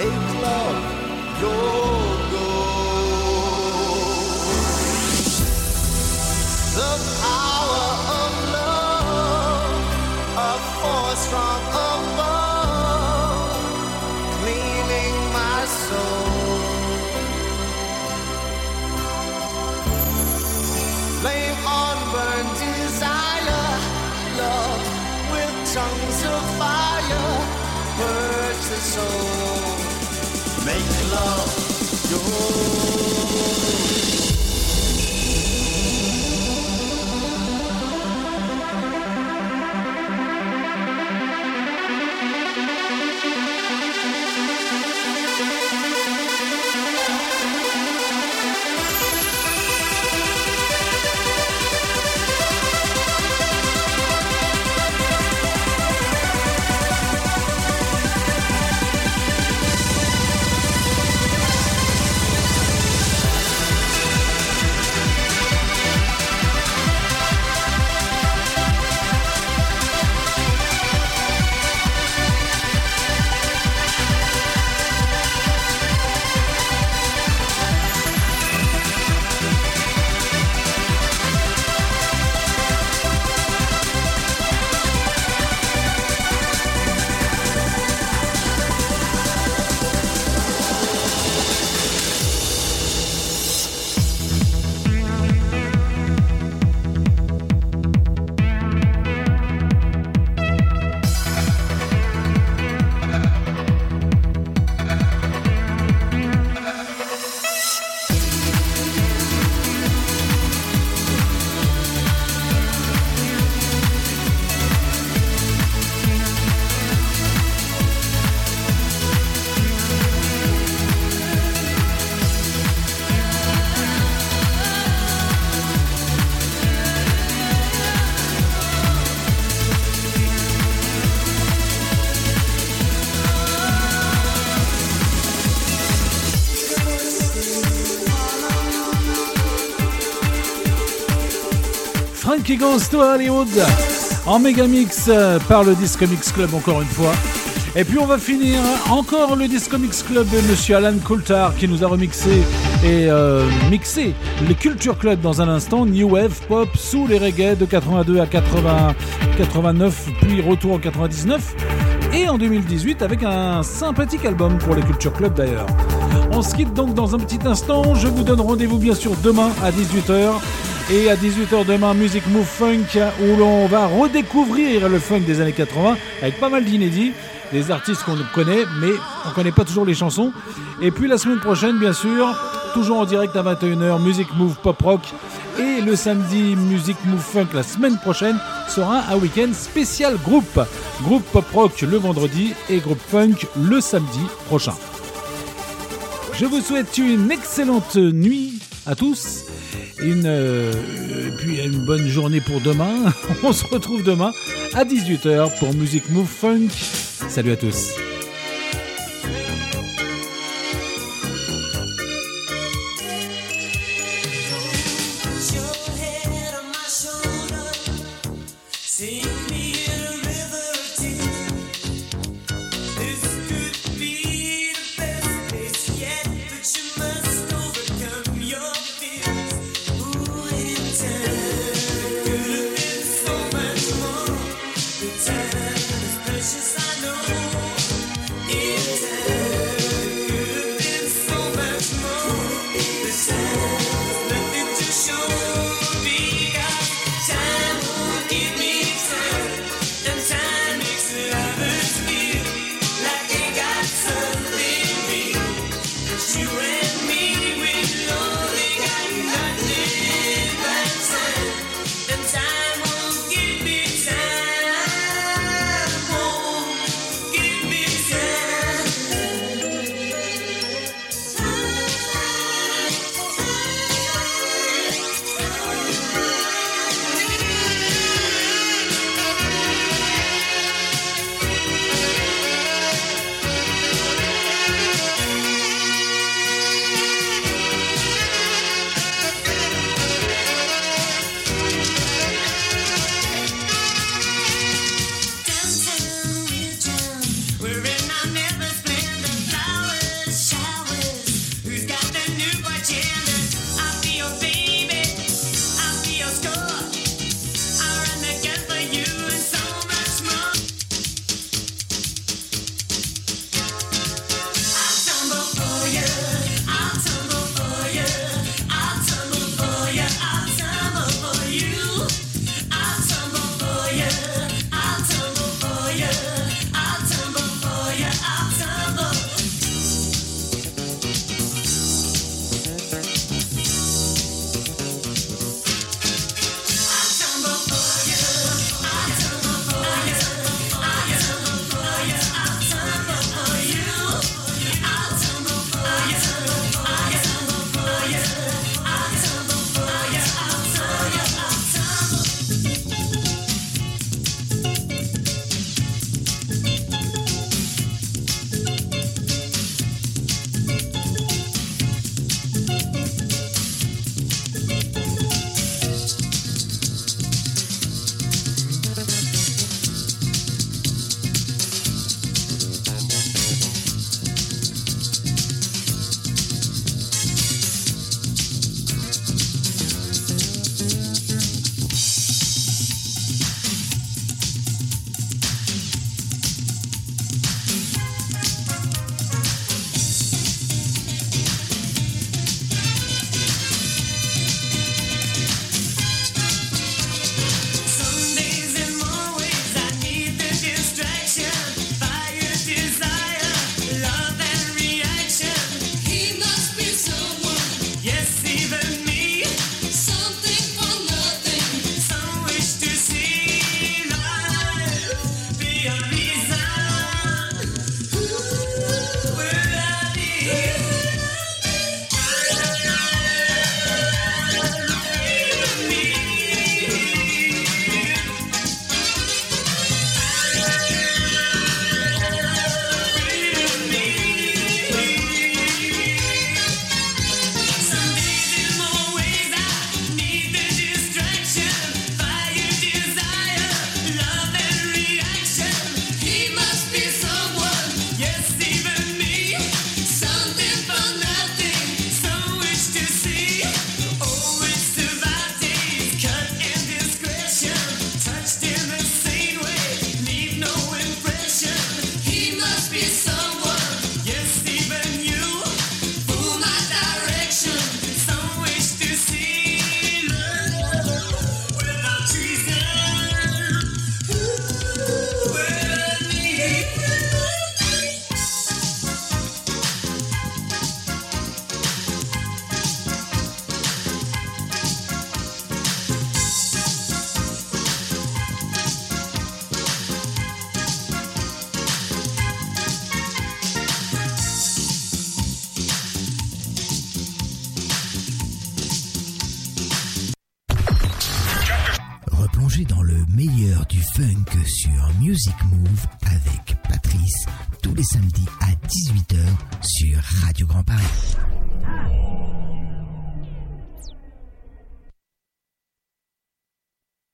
Make love your goal. The power of love, a force from above, cleaning my soul. Flame on burn desire, love with tongues of fire, purge the soul. Make love. your Frankie Goes to Hollywood en méga mix euh, par le Disco Mix Club encore une fois. Et puis on va finir encore le Disco Mix Club de Monsieur Alan Coulthard qui nous a remixé et euh, mixé le Culture Club dans un instant, New Wave, Pop, sous les reggae de 82 à 80, 89, puis retour en 99 et en 2018 avec un sympathique album pour les Culture Club d'ailleurs. On se quitte donc dans un petit instant. Je vous donne rendez-vous bien sûr demain à 18h. Et à 18h demain, Music Move Funk, où l'on va redécouvrir le funk des années 80 avec pas mal d'inédits, des artistes qu'on connaît, mais on connaît pas toujours les chansons. Et puis la semaine prochaine, bien sûr, toujours en direct à 21h, Music Move Pop Rock. Et le samedi, Music Move Funk la semaine prochaine sera un week-end spécial groupe. Groupe Pop Rock le vendredi et groupe Funk le samedi prochain. Je vous souhaite une excellente nuit à tous. Une, euh, puis une bonne journée pour demain. On se retrouve demain à 18h pour Music Move Funk. Salut à tous.